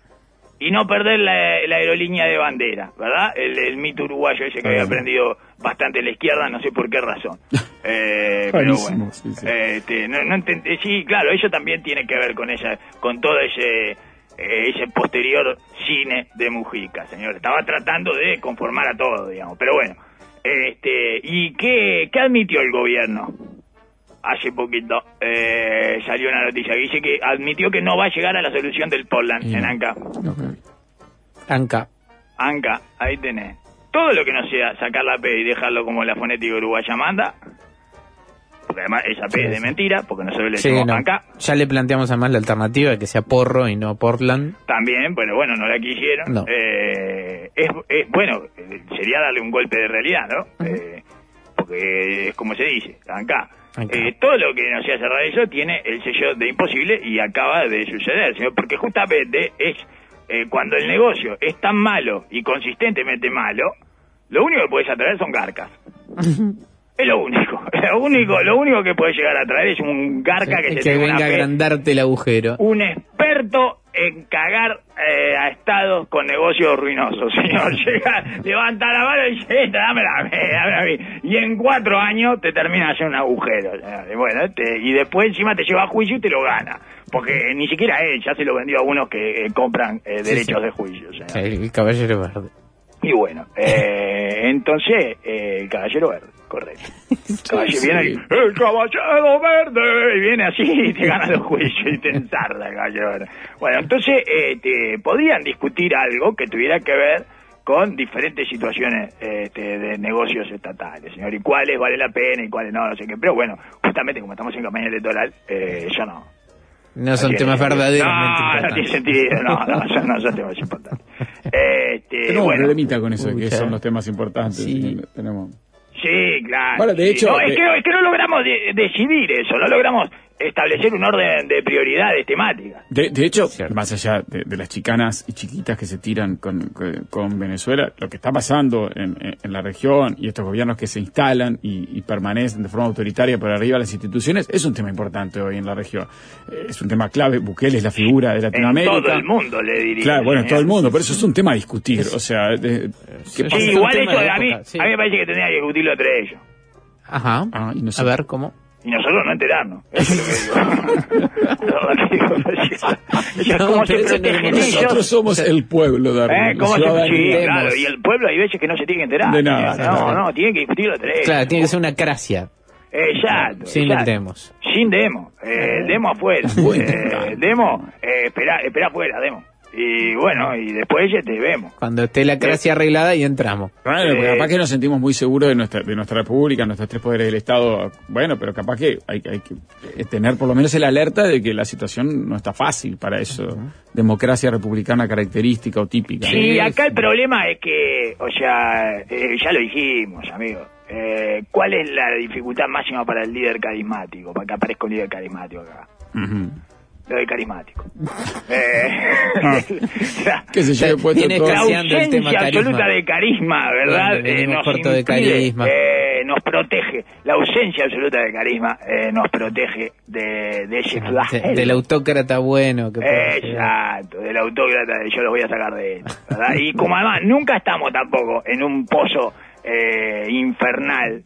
y no perder la, la aerolínea de bandera, ¿verdad? El, el mito uruguayo ese que había aprendido bastante la izquierda, no sé por qué razón. Eh, pero bueno, sí, sí. Este, no, no eh, sí, claro, eso también tiene que ver con esa, con todo ese eh, ese posterior cine de Mujica, señor. Estaba tratando de conformar a todo, digamos, pero bueno. Este, ¿y qué, qué admitió el gobierno? hace poquito eh, salió una noticia que dice que admitió que no va a llegar a la solución del Portland en. Anca. Anca. Anca, ahí tenés. Todo lo que no sea sacar la P y dejarlo como la fonética uruguaya manda, porque además esa P es de mentira, porque nosotros le Sí, decimos no. Anca, Ya le planteamos además la alternativa de que sea Porro y no Portland. también, pero bueno, no la quisieron. No. Eh, es, es- bueno, sería darle un golpe de realidad, ¿no? Eh, porque es como se dice. Anca. Eh, todo lo que no sea cerrar eso tiene el sello de imposible y acaba de suceder, señor, porque justamente es eh, cuando el negocio es tan malo y consistentemente malo, lo único que puedes atraer son garcas. Es lo único, lo único, lo único que puedes llegar a traer es un garca que, que una venga a agrandarte el agujero. un experto en cagar eh, a estados con negocios ruinosos, señor. Llega, levanta la mano y dice, "Esta, dámela a mí, dámela a mí". Y en cuatro años te termina haciendo un agujero. señor. Y Bueno, este, y después encima te lleva a juicio y te lo gana. Porque ni siquiera él, ya se lo vendió a unos que eh, compran eh, Sí, derechos sí. de juicio. El, caballero verde. Y bueno, eh, entonces, eh, el caballero verde, correcto. Caballero, viene y, el caballero verde, y viene así y te gana los juicios y te ensarda el caballero verde. Bueno, entonces, eh, te, podrían discutir algo que tuviera que ver con diferentes situaciones este, de negocios estatales, señor, y cuáles vale la pena y cuáles no, no sé qué. Pero bueno, justamente como estamos en campaña electoral, eh, yo no. No son temas verdaderamente No, no tiene sentido, no, no, son- no son temas importantes. Este, Tenemos un bueno, problemita con eso, Uy, que ya. son los temas importantes. Sí. Tenemos... Sí, claro. Bueno, de sí. hecho, No, es, eh, que, es que no logramos de- decidir eso, no logramos establecer un orden de prioridades temáticas. De, de hecho, Cierto. más allá de, de las chicanas y chiquitas que se tiran con, con- con Venezuela, lo que está pasando en, en- en la región y estos gobiernos que se instalan y, y permanecen de forma autoritaria por arriba de las instituciones es un tema importante hoy en la región. Es un tema clave. Bukele es la figura de En Latinoamérica. todo el mundo, le diría. Claro, bueno, en todo el mundo, pero eso es un tema a discutir. O sea, de- ¿qué Sí, pasa? Sí, igual eso a mí, sí. a mí me parece que tendría que discutirlo entre ellos. Ajá. Ah, y no sé. A ver, ¿cómo? Y nosotros no enterarnos. Nosotros somos el pueblo, Darwin. ¿Eh? la ¿Cómo se sí, claro, y el pueblo hay veces que no se tiene que enterar. De nada. No, claro. no, tienen que discutirlo entre ellos. Claro, tiene que ser una cracia. Exacto. Sin exacto. demos. Sin demo. Eh, demo afuera. Eh, demo, eh, espera, espera afuera, demo. Y bueno, y después ya te vemos. Cuando esté la cracia arreglada y entramos. Claro, porque Eh, capaz que nos sentimos muy seguros de nuestra, de nuestra república, nuestros tres poderes del Estado. Bueno, pero capaz que hay, hay que eh, tener por lo menos el alerta de que la situación no está fácil para eso. Democracia republicana característica o típica. Sí, acá el problema es que, o sea, eh, ya lo dijimos, amigo. Eh, ¿Cuál es la dificultad máxima para el líder carismático? Para que aparezca un líder carismático acá. Ujú. Lo de carismático. Eh, la- Que se lleve puesto Tiene todo. la el tema carisma. absoluta de carisma, ¿verdad? Bueno, venimos nos corto de impide, carisma. eh, nos protege. La ausencia absoluta de carisma eh, nos protege de, de ese De- del autócrata bueno que. Exacto, del autócrata, yo los voy a sacar de él. ¿verdad? Y como además nunca estamos tampoco en un pozo eh, infernal.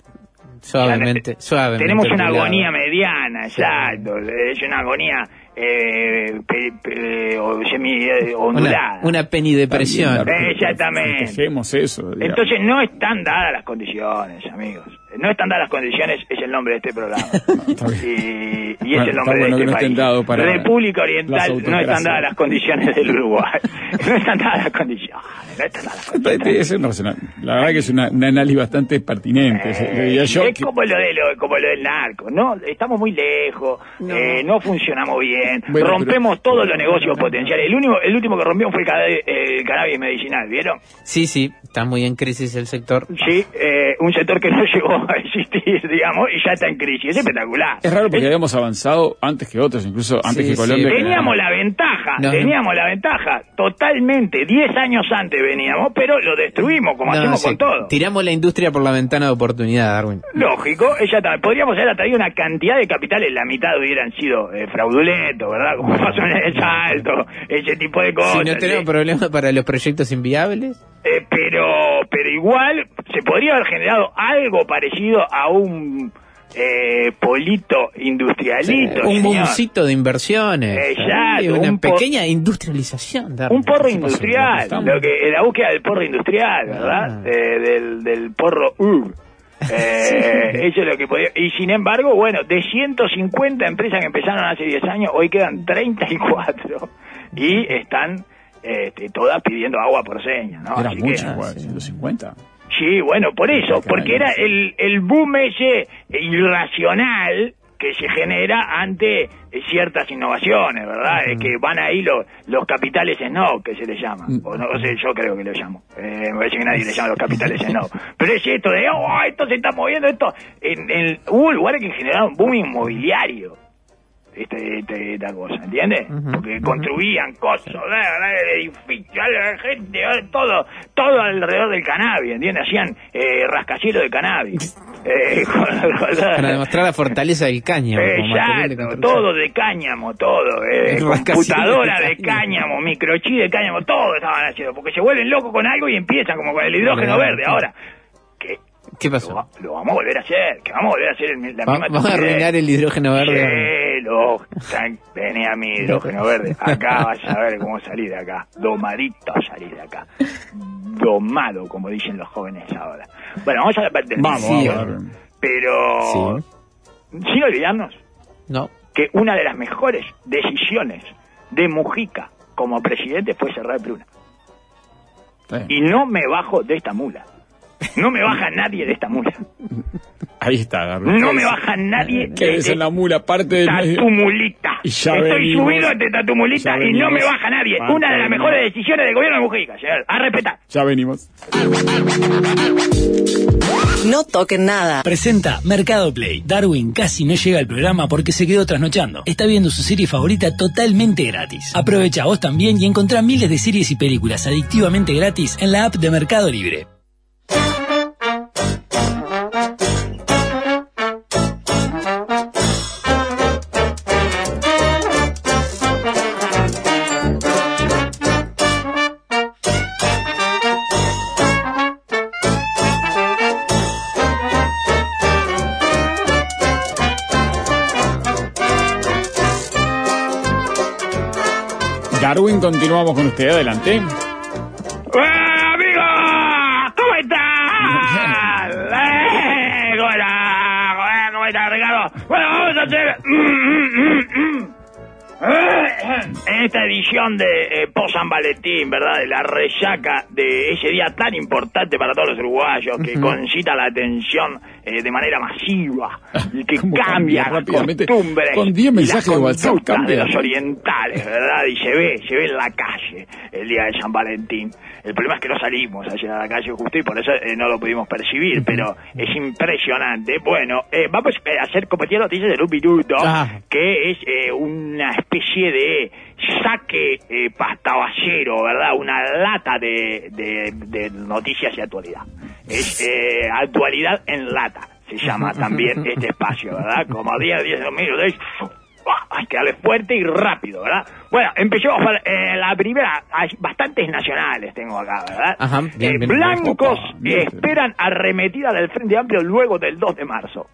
Suavemente, suavemente. Tenemos una agonía mediana, exacto. Es una agonía eh, pe- pe- o semi eh, ondulada. Una, una penidepresión. Exactamente. Festejemos eso. digamos. Entonces no están dadas las condiciones, amigos. No están dadas las condiciones, es el nombre de este programa. está y, y es Bueno, el nombre bueno de no este país. para República Oriental no están dadas las condiciones del Uruguay. No están dadas las condiciones. No están dadas las condiciones. Es una la verdad que es una, un análisis bastante pertinente. Eh, yo es que- como lo de lo, como lo del narco, no, estamos muy lejos, no, no funcionamos bien, Bueno, rompemos todos los negocios potenciales. El único, el último que rompió fue el cannabis medicinal, ¿vieron? Sí, sí, está muy en crisis el sector. Sí, eh, un sector que no llegó a existir, digamos, y ya está en crisis. Es espectacular. Es raro porque Es- habíamos avanzado antes que otros, incluso antes Sí, que sí. Colombia. que- Teníamos la ventaja, No, no. teníamos la ventaja, totalmente, 10 años antes veníamos, pero lo destruimos como No, hacemos sí, con todo. Tiramos la industria por la ventana de oportunidad, Darwin. Lógico, ella podríamos haber atraído una cantidad de capitales, la mitad hubieran sido eh, fraudulentos, ¿verdad? Como pasó en el salto, ese tipo de cosas. Si no tenemos ¿sí? problemas para los proyectos inviables, Eh, pero, pero igual se podría haber generado algo parecido a un eh, polito industrialito. un boomcito de inversiones, Exacto, Sí, una un pequeña industrialización. Un porro industrial, lo que, la búsqueda del porro industrial, ¿verdad? Ah. Eh, del, del porro UR. Eh, eso es lo que podía. Y sin embargo, bueno, de 150 empresas que empezaron hace 10 años, hoy quedan 34 y están este, todas pidiendo agua por señas, ¿no? Era Así que- mucho igual, 150. Sí, bueno, por eso, porque era el, el boom ese irracional que se genera ante ciertas innovaciones, ¿verdad? Es que van ahí los, los capitales snob, que se les llama. O no, o sea, yo creo que lo llamo. Eh, me parece que nadie le llama los capitales snob. Pero es esto de, oh, esto se está moviendo, esto. En, en- hubo lugares que generaron boom inmobiliario. Este, este- esta cosa, ¿entiendes? Ujú, Porque ujú. construían cosas, edificios, gente, todo, todo alrededor del cannabis, ¿entiendes? Hacían eh, rascacielos de cannabis. Eh, con- con- Para demostrar la fortaleza del cáñamo. de Exacto, construcción. todo de cáñamo, todo, eh, computadora de de cáñamo. microchip de cáñamo, todo estaban haciendo, porque se vuelven locos con algo y empiezan como con el hidrógeno verde. Ahora, ¿Qué pasó? lo vamos a volver a hacer, que vamos a volver a hacer el- la Va- misma Vamos a arruinar el hidrógeno verde. Sí, lo, tran- vení a mi hidrógeno verde. Acá vas a ver cómo salir de acá. Domadito salir de acá. Domado, como dicen los jóvenes ahora. Bueno, vamos a la parte del Vamos, Sí. Pero, sin olvidarnos No. que una de las mejores decisiones de Mujica como presidente fue cerrar. Está bien. Y no me bajo de esta mula. No me baja nadie de esta mula. Ahí está, Darwin. No me baja nadie de Quédese en la mula, parte medio. tatumulita. Y ya Estoy venimos. subido ante tatumulita y no me baja nadie. Una de las mejores decisiones del gobierno de Mujica, señor. A respetar. Ya venimos. No toquen nada. Presenta Mercado Play. Darwin casi no llega al programa porque se quedó trasnochando. Está viendo su serie favorita totalmente gratis. Aprovecha vos también y encontrá miles de series y películas adictivamente gratis en la app de Mercado Libre. Continuamos con usted. Adelante. ¡Eh, amigo! ¿Cómo estás? ¡Eh, ¿Cómo estás? ¿Cómo estás, Ricardo? Bueno, vamos a hacer... En esta edición de eh, post San Valentín, ¿verdad? De la resaca de ese día tan importante para todos los uruguayos, que concita la atención eh, de manera masiva y que ¿Cómo cambia las costumbres Con 10 y las mensajes de WhatsApp cambia. de los orientales, ¿verdad? Y se ve, se ve en la calle el día de San Valentín. El problema es que no salimos ayer a la calle justo y por eso eh, no lo pudimos percibir, pero es impresionante. Bueno, eh, vamos a hacer como tiene noticias en un minuto, Ah. que es una especie de saque eh, pastaballero, ¿verdad? Una lata de, de- de noticias y actualidad. Es eh, actualidad en lata, se llama también este espacio, ¿verdad? Como día 10 de 2006. Hay que darle fuerte y rápido, ¿verdad? Bueno, empecemos por eh, la primera. Hay bastantes nacionales tengo acá, ¿verdad? Ajá, bien, Eh, bien. blancos bien. esperan arremetida del Frente Amplio luego del 2 de marzo.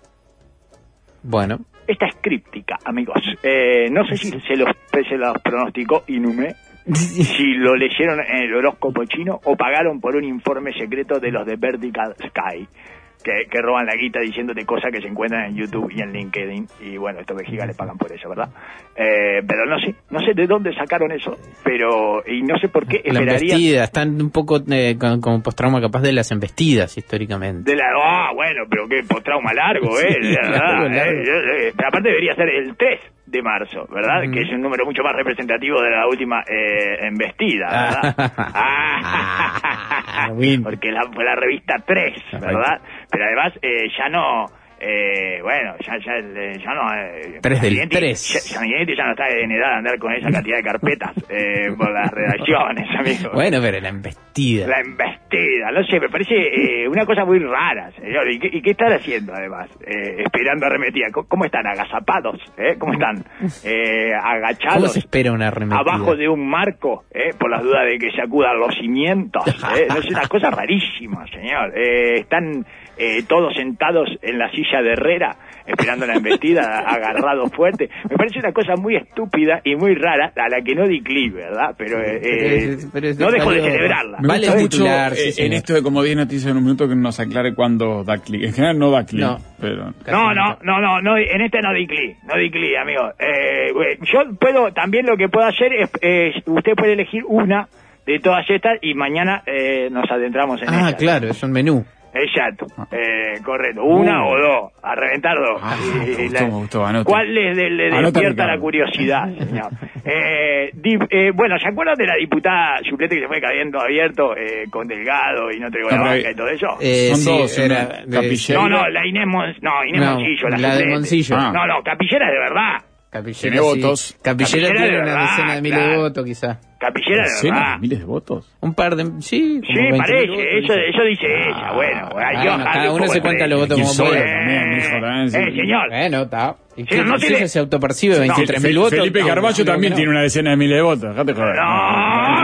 Bueno. Esta es críptica, amigos. Eh, no sé si se los, se los pronosticó Inume, si lo leyeron en el horóscopo chino o pagaron por un informe secreto de los de Vertical Sky, que, que roban la guita diciéndote cosas que se encuentran en YouTube y en LinkedIn. Y bueno, estos vejigas le pagan por eso, ¿verdad? Eh, pero no sé, no sé de dónde sacaron eso, pero y no sé por qué La esperarían embestida, están un poco eh, con, como postrauma capaz de las embestidas históricamente. De la, ah, bueno, pero qué postrauma largo, ¿eh? Sí, verdad, largo, eh, largo. eh, eh, Pero aparte debería ser el 3 de marzo, ¿verdad? Que es un número mucho más representativo de la última eh, embestida, ¿verdad? Ah, Win. porque la, fue la revista 3, ¿verdad? Pero además eh, ya no... Eh, bueno, ya, ya, eh, ya no... Eh, Tres del Sanguinetti- tres. Sanguinetti ya no está en edad de andar con esa cantidad de carpetas eh, por las redacciones, amigo. Bueno, pero la embestida. La embestida, no sé, me parece eh, una cosa muy rara, señor. ¿Y qué, y qué están haciendo, además? Eh, esperando arremetida. ¿Cómo, cómo están? ¿Agazapados? ¿Eh? ¿Cómo están? Eh, ¿Cómo ¿Agachados? se espera una arremetida? Abajo de un marco, ¿eh? por las dudas de que se acudan los cimientos. ¿eh? No es una cosa rarísima, señor. Eh, están eh, todos sentados en la silla de Herrera esperando la embestida, agarrado fuerte. Me parece una cosa muy estúpida y muy rara, a la que no di clic, ¿verdad? Pero, eh, Pero es- pero es no dejo de celebrarla. Me Vale gusta titular, mucho sí, eh, en esto de como 10 noticias en un minuto que nos aclare cuándo da clic. En general no da clic, No. pero... No, no, no, no, no, en este no di clic, no di clic, amigo. Eh, yo puedo, también lo que puedo hacer es, eh, usted puede elegir una de todas estas y mañana eh, nos adentramos en Ah, ellas. claro, es un menú. Exacto, eh, correcto. Una Uh. o dos, a reventar dos. Ah, Y- gustó, me gustó. ¿Cuál le, le- le Anota, despierta la curiosidad, señor? Eh, di- eh, bueno, ¿se acuerdan de la diputada suplente que se fue cayendo abierto eh, con Delgado y no entregó No, la banca y todo eso? Eh, Son sí, dos, era una de- capillera. no, no, la Inés, Mon- no, Inés No, Moncillo, la, la de suplente. Moncillo. Ah. No, no, Capillera es de verdad. Capillera, Tiene sí. votos. Capillera, Capillera tiene de una verdad, decena de miles claro. de votos, quizá. Capillera de ¿Decenas verdad. de miles de votos? Un par de... Sí, como Sí, 20.000 parece, votos, eso, dice. eso dice ella, bueno. ay, Ah, yo, bueno, dale cada un uno se cuenta los votos ¿Quién como puede. también, hijo, también, sí. Eh, señor. Bueno, está. ¿Y Sí, qué, no tiene- se autopercibe No, 23.000 Fel- votos? Felipe No, Carballo no, también no. tiene una decena de miles de votos. Dejate joder. No,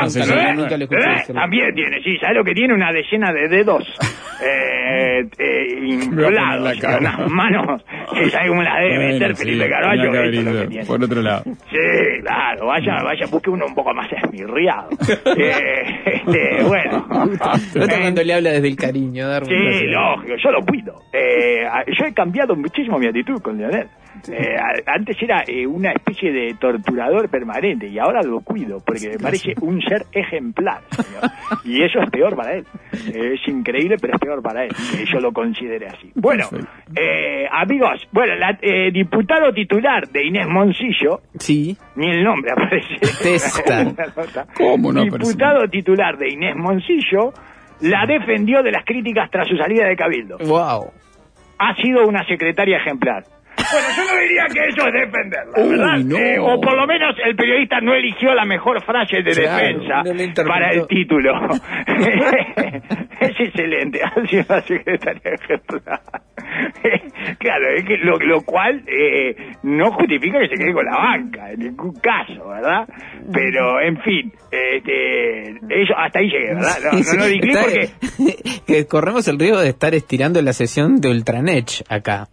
no sé no, yo. no, nunca lo escuché eh, decirlo. también tiene, sí, ¿sabes lo que tiene? Una decena de dedos eh, eh, inflados, cara. unas manos que sabe cómo las debe Bueno, meter sí, Felipe Carballo, tiene. Por otro lado. Sí, claro, vaya, vaya, busque uno un poco más esmirriado. eh, este, bueno. Nota Eh, cuando le habla desde el cariño, Darwin. Sí, lógico, yo lo cuido. Eh, yo he cambiado muchísimo mi actitud con Leonel. Eh, antes era eh, una especie de torturador permanente y ahora lo cuido porque me parece un ser ejemplar. señor. Y eso es peor para él. Eh, es increíble, pero es peor para él que yo lo considere así. Bueno, eh, amigos, bueno, la, eh, diputado titular de Inés Moncillo, Sí. ni el nombre aparece. Testa. ¿Cómo no aparece? Diputado titular de Inés Moncillo la defendió de las críticas tras su salida de Cabildo. Wow. Ha sido una secretaria ejemplar. Bueno, yo no diría que eso es defenderla, Uy, ¿verdad? no. Eh, o por lo menos el periodista no eligió la mejor frase de Claro, defensa no para el título. es excelente, ha sido una secretaria ejemplar. claro, es que lo, lo cual eh, no justifica que se quede con la banca, en ningún caso, ¿verdad? Pero, en fin, este, eso, hasta ahí llegué, ¿verdad? No, no, no di clic porque... que corremos el riesgo de estar estirando la sesión de Ultranech acá.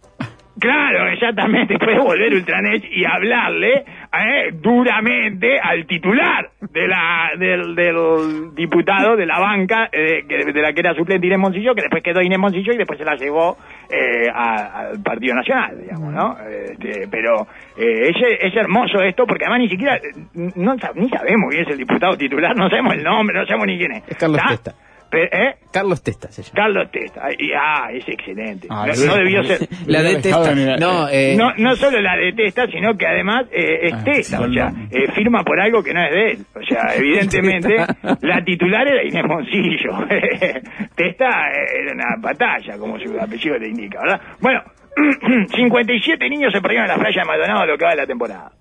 Claro, exactamente. Puede volver Ultranet y hablarle eh, duramente al titular de la, del, del diputado de la banca, eh, de la que era suplente Inés Moncillo, que después quedó Inés Moncillo y después se la llevó eh, a- al Partido Nacional, digamos, ¿no? Este, pero eh, es, es hermoso esto porque además ni siquiera, no, ni sabemos quién es el diputado titular, no sabemos el nombre, no sabemos ni quién es. Es Carlos ¿Está? Testa. ¿Eh? Carlos Testa se llama. Carlos Testa. Y- Ah, es excelente. Ah, no, sí. no debió ser... La detesta. No, eh, No, no solo la detesta, sino que además eh, es Ah, testa, sí, o sea, eh, firma por algo que no es de él. O sea, evidentemente, la titular era Inés Moncillo. testa eh, era una batalla, como su apellido le indica, ¿verdad? Bueno, 57 niños se perdieron en la playa de Maldonado lo que va de la temporada.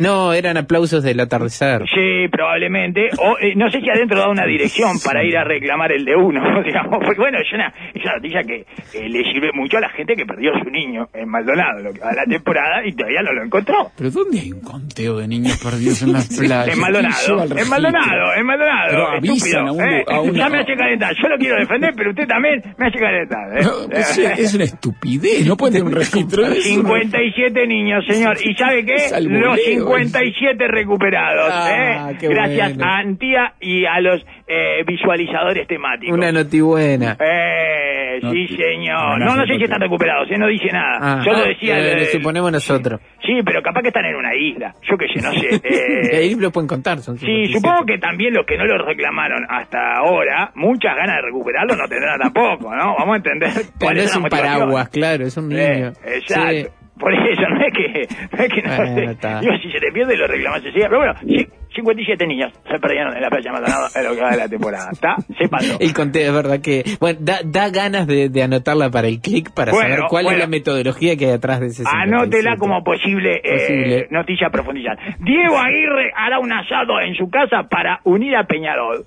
No, eran aplausos del atardecer. Sí, probablemente. O eh, no sé si adentro da una dirección para ir a reclamar el de uno, digamos. Porque bueno, es una, es una noticia que eh, le sirve mucho a la gente que perdió su niño en Maldonado lo que va de la temporada y todavía no lo encontró. ¿Pero dónde hay un conteo de niños perdidos en las playas? En ¿Quién Maldonado, en? Maldonado, en Maldonado. Pero avisan a un- ¿eh? a una- Ya me hace calentar. Yo lo quiero defender, pero usted también me hace calentar. ¿eh? No, es, es una estupidez, no puede tener un registro de eso. 57 niños, señor. ¿Y sabe qué? Los 57 recuperados. Ah, ¿eh? qué Gracias bueno. a Antía y a los eh, visualizadores temáticos. Una notibuena. Eh, sí, señor. No, No, sé si están recuperados, ¿eh? no dice nada. Ah, Solo ah, decía... lo- el- lo suponemos nosotros. Sí, pero capaz que están en una isla. Yo qué sé, no sé. Eh, Ahí lo pueden contar. Son Sí, 57. supongo que también los que no lo reclamaron hasta ahora, muchas ganas de recuperarlo no tendrán tampoco, ¿no? Vamos a entender Pero cuál es un motivación. paraguas, claro, es un Eh, niño. exacto. Sí. Por eso, no es que no, es que no Bueno. Digo, si se te pierde lo reclamas enseguida. Pero bueno, sí, 57 niños se perdieron en la playa Maldonado en lo que va de la temporada. ¿Está? Sépanlo. El conteo, es verdad que. Bueno, da, da ganas de, de anotarla para el clic para Bueno, saber cuál bueno. es la metodología que hay atrás de ese. Anótela 57. como posible, eh, Posible. noticia a profundizar. Diego Aguirre hará un asado en su casa para unir a Peñarol.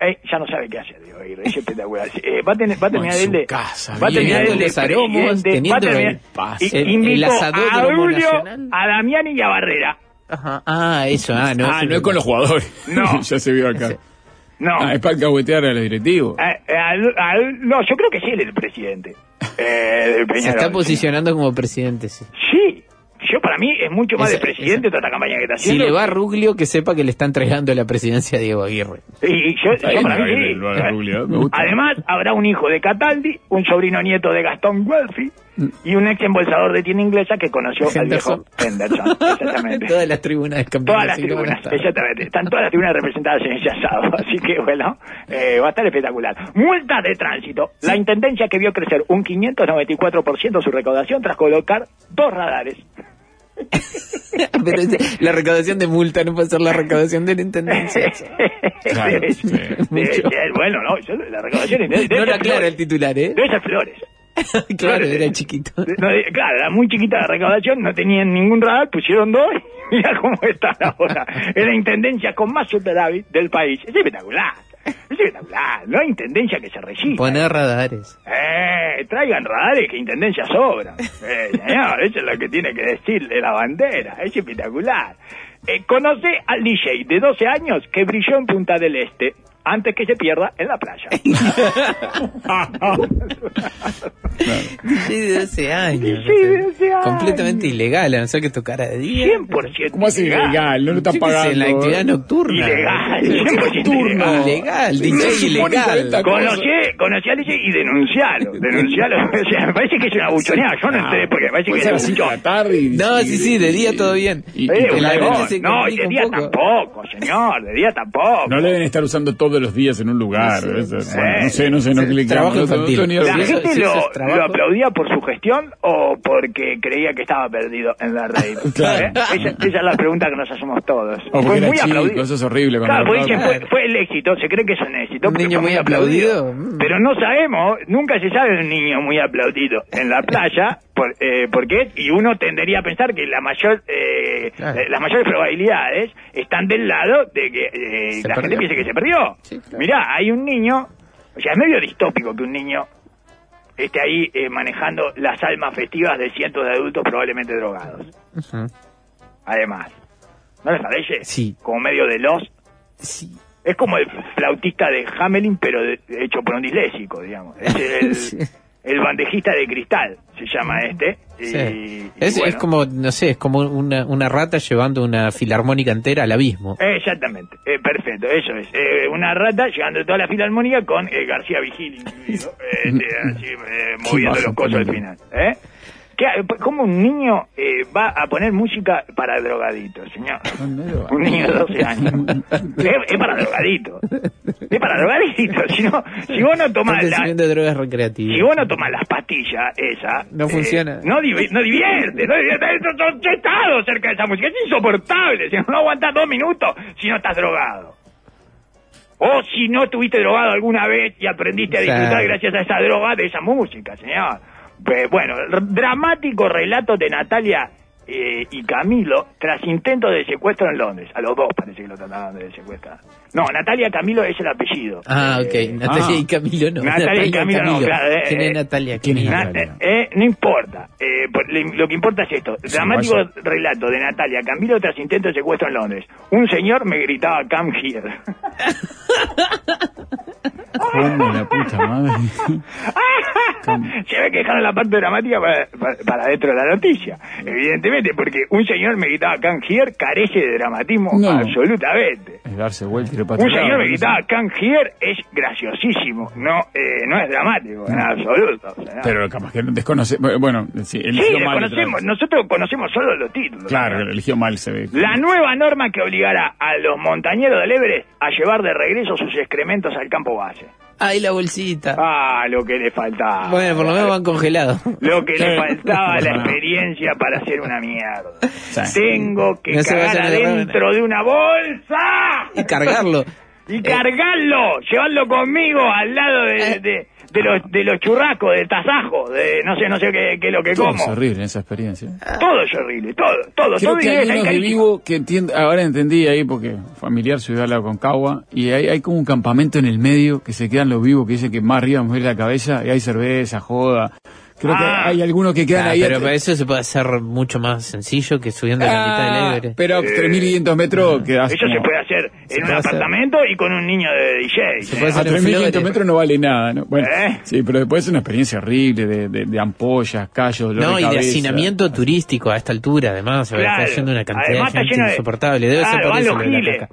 Eh, ya no sabe qué hacer, Diego Aguirre, es espectacular. Eh, va a, tener, va a terminar él de... casa, va a terminar él Teniendo de aromos, va a terminar- el pase. y- El- el a Julio, a Damián y a Barrera. Ajá. Ah, eso, ah, no. ah, no es con los jugadores. No. ya se vio acá. No. Ah, es para alcahuetear a los directivos. Eh, eh, al- al- no, yo creo que sí él es el presidente. eh, Se está posicionando como presidente. sí. Sí, yo para mí es mucho más Esa- de presidente toda esta campaña que está Si haciendo. le va a Ruglio, que sepa que le está entregando la presidencia a Diego Aguirre. Y yo, yo Ahí para mí sí. me gusta. Además, habrá un hijo de Cataldi, un sobrino nieto de Gastón Guelfi y un ex embolsador de tienda inglesa que conoció al viejo Henderson. Exactamente. Todas las tribunas de campeones. Todas las sí tribunas, exactamente. Están todas las tribunas representadas en ese asado. Así que, bueno, eh, va a estar espectacular. Multas de tránsito. La intendencia que vio crecer un 594% su recaudación tras colocar dos radares. Pero es- la recaudación de multa no puede ser la recaudación de la intendencia. Claro, sí. bueno, no, yo- la recaudación debe No lo aclara flores. el titular, ¿eh? Debe ser flores. claro, era chiquito. No, de- claro, era muy chiquita la recaudación, no tenían ningún radar, pusieron dos y mira cómo están ahora. Es la intendencia con más superávit del país. Es espectacular. Es espectacular. No hay intendencia que se resista. Poner radares. Eh, traigan radares que intendencia sobra. Eh, señor, eso es lo que tiene que decir de la bandera. Es espectacular. Eh, conoce al DJ de 12 años que brilló en Punta del Este antes que se pierda en la playa. Sí, de 12 años. Sí, de 12 años. Completamente ilegal, a no ser que tocara de día. 100% ¿Cómo hace ilegal? No lo está Yo qué sé, pagando. en la actividad nocturna. Ilegal, 100% ilegal. DJ ilegal. 40 cosas. Conocí, conocí al DJ y denuncialo, denuncialo. O sea, me parece que es una buchoneada, yo no entré porque me parece que es ser un así buchón. a la tarde No, sí, sí, de día todo bien. Eh, no, y de día poco. tampoco, señor, de día tampoco. No le deben estar usando todos los días en un lugar. Eso es- bueno, no sé, no sé, no Sí, clicamos. trabajo no- no infantil. ¿La gente lo, aplaudía por su gestión o porque creía que estaba perdido en la red? Claro. ¿Eh? Esa, esa es la pregunta que nos hacemos todos. O porque era chico, eso es horrible. Claro, fue, fue el éxito, se cree que es un éxito. Un niño fue muy aplaudido, mm. Pero no sabemos, nunca se sabe un niño muy aplaudido en la playa, por, eh, porque y uno tendería a pensar que la mayor, eh, Claro. eh, las mayores probabilidades están del lado de que eh, la gente piense que se perdió. Sí, claro. Mirá, hay un niño, o sea, es medio distópico que un niño esté ahí eh, manejando las almas festivas de cientos de adultos probablemente drogados. Además, ¿no les parece? Sí. Como medio de los Sí. es como el flautista de Hamelin, pero de- hecho por un disléxico, digamos. Es el, Sí. el bandejista de cristal, se llama este. Y, Sí. y Es, bueno, es como, no sé, es como una, una rata llevando una filarmónica entera al abismo. Exactamente, eh, perfecto, eso es. Eh, una rata llegando toda la filarmónica con eh, García Vigil incluido, eh, de- así, eh, moviendo los cosos al final. ¿eh? ¿Qué- ¿Cómo un niño eh, va a poner música para drogaditos, señor? Un niño de 12 años. es, es para drogaditos. Es para drogaditos. Si, no, si vos no tomás la, drogas Si vos no tomas las pastillas, esa. eh, No funciona. No, divi- no divierte, no divierte. Yo- Yo yo he estado cerca de esa música. Es insoportable. Si no aguantas dos minutos si no estás drogado. O si no estuviste drogado alguna vez y aprendiste a disfrutar gracias a esa droga de esa música, señor. Pues, bueno, r- dramático relato de Natalia eh, y Camilo tras intentos de secuestro en Londres. A los dos parece que lo trataban de secuestrar. No, Natalia Camilo es el apellido. Ah, ok. Eh, Natalia ah. y Camilo no. Natalia y Camilo no, claro, eh, ¿Quién eh, es Natalia? ¿quién es Natalia? eh, eh, no importa. Eh, por- le- lo que importa es esto. Sí, Dramático vaya. relato de Natalia Camilo tras intento de secuestro en Londres. Un señor me gritaba, come here. ¿Cómo la puta madre? Se ve que dejaron la parte dramática para, para- para dentro de la noticia. Evidentemente, porque un señor me gritaba, come here, carece de dramatismo No. absolutamente. Vuelta y ir para Un señor ¿no? gritaba, here, es graciosísimo. No, eh, no es dramático, en absoluto. o sea, Pero capaz que no desconoce. Bueno, sí, sí, eligió mal. vez. Nosotros conocemos solo los títulos. Claro, eligió mal, se ve. La nueva norma que obligará a los montañeros del Everest a llevar de regreso sus excrementos al campo base. Ay, la bolsita. Ah, lo que le faltaba. bueno, por lo menos van congelados. Lo que le Eh, faltaba la experiencia para hacer una mierda. Sí. Tengo que No cagar adentro de una bolsa. Y cargarlo. Y cargarlo, llevarlo conmigo al lado Eh. de, de, de los, de los churrascos, del tasajo, de no sé, no sé qué, qué es lo que Todo como. es horrible esa experiencia. Todo es horrible, todo, todo, Creo todo que hay unos de vivo que entiendo, ahora entendí ahí porque familiar Ciudad de la Concagua y hay, hay como un campamento en el medio que se quedan los vivos que dice que más arriba me muere la cabeza y hay cerveza, joda, Creo Ah. que hay algunos que quedan Ah, ahí. pero eso se puede hacer mucho más sencillo que subiendo la mitad del Ah, Everest. pero 3.500 metros quedas Eso se puede hacer en un hacer. apartamento y con un niño de DJ. Se ¿eh? puede A hacer en 3.500 Flores. metros no vale nada, ¿no? Bueno, ¿Eh? sí, pero después es una experiencia horrible de, de, de ampollas, callos, No, de y de cabeza. hacinamiento turístico a esta altura, además, se va a Claro. estar yendo una cantidad Además de gente de- insoportable. Debe ser por eso de giles. Eh,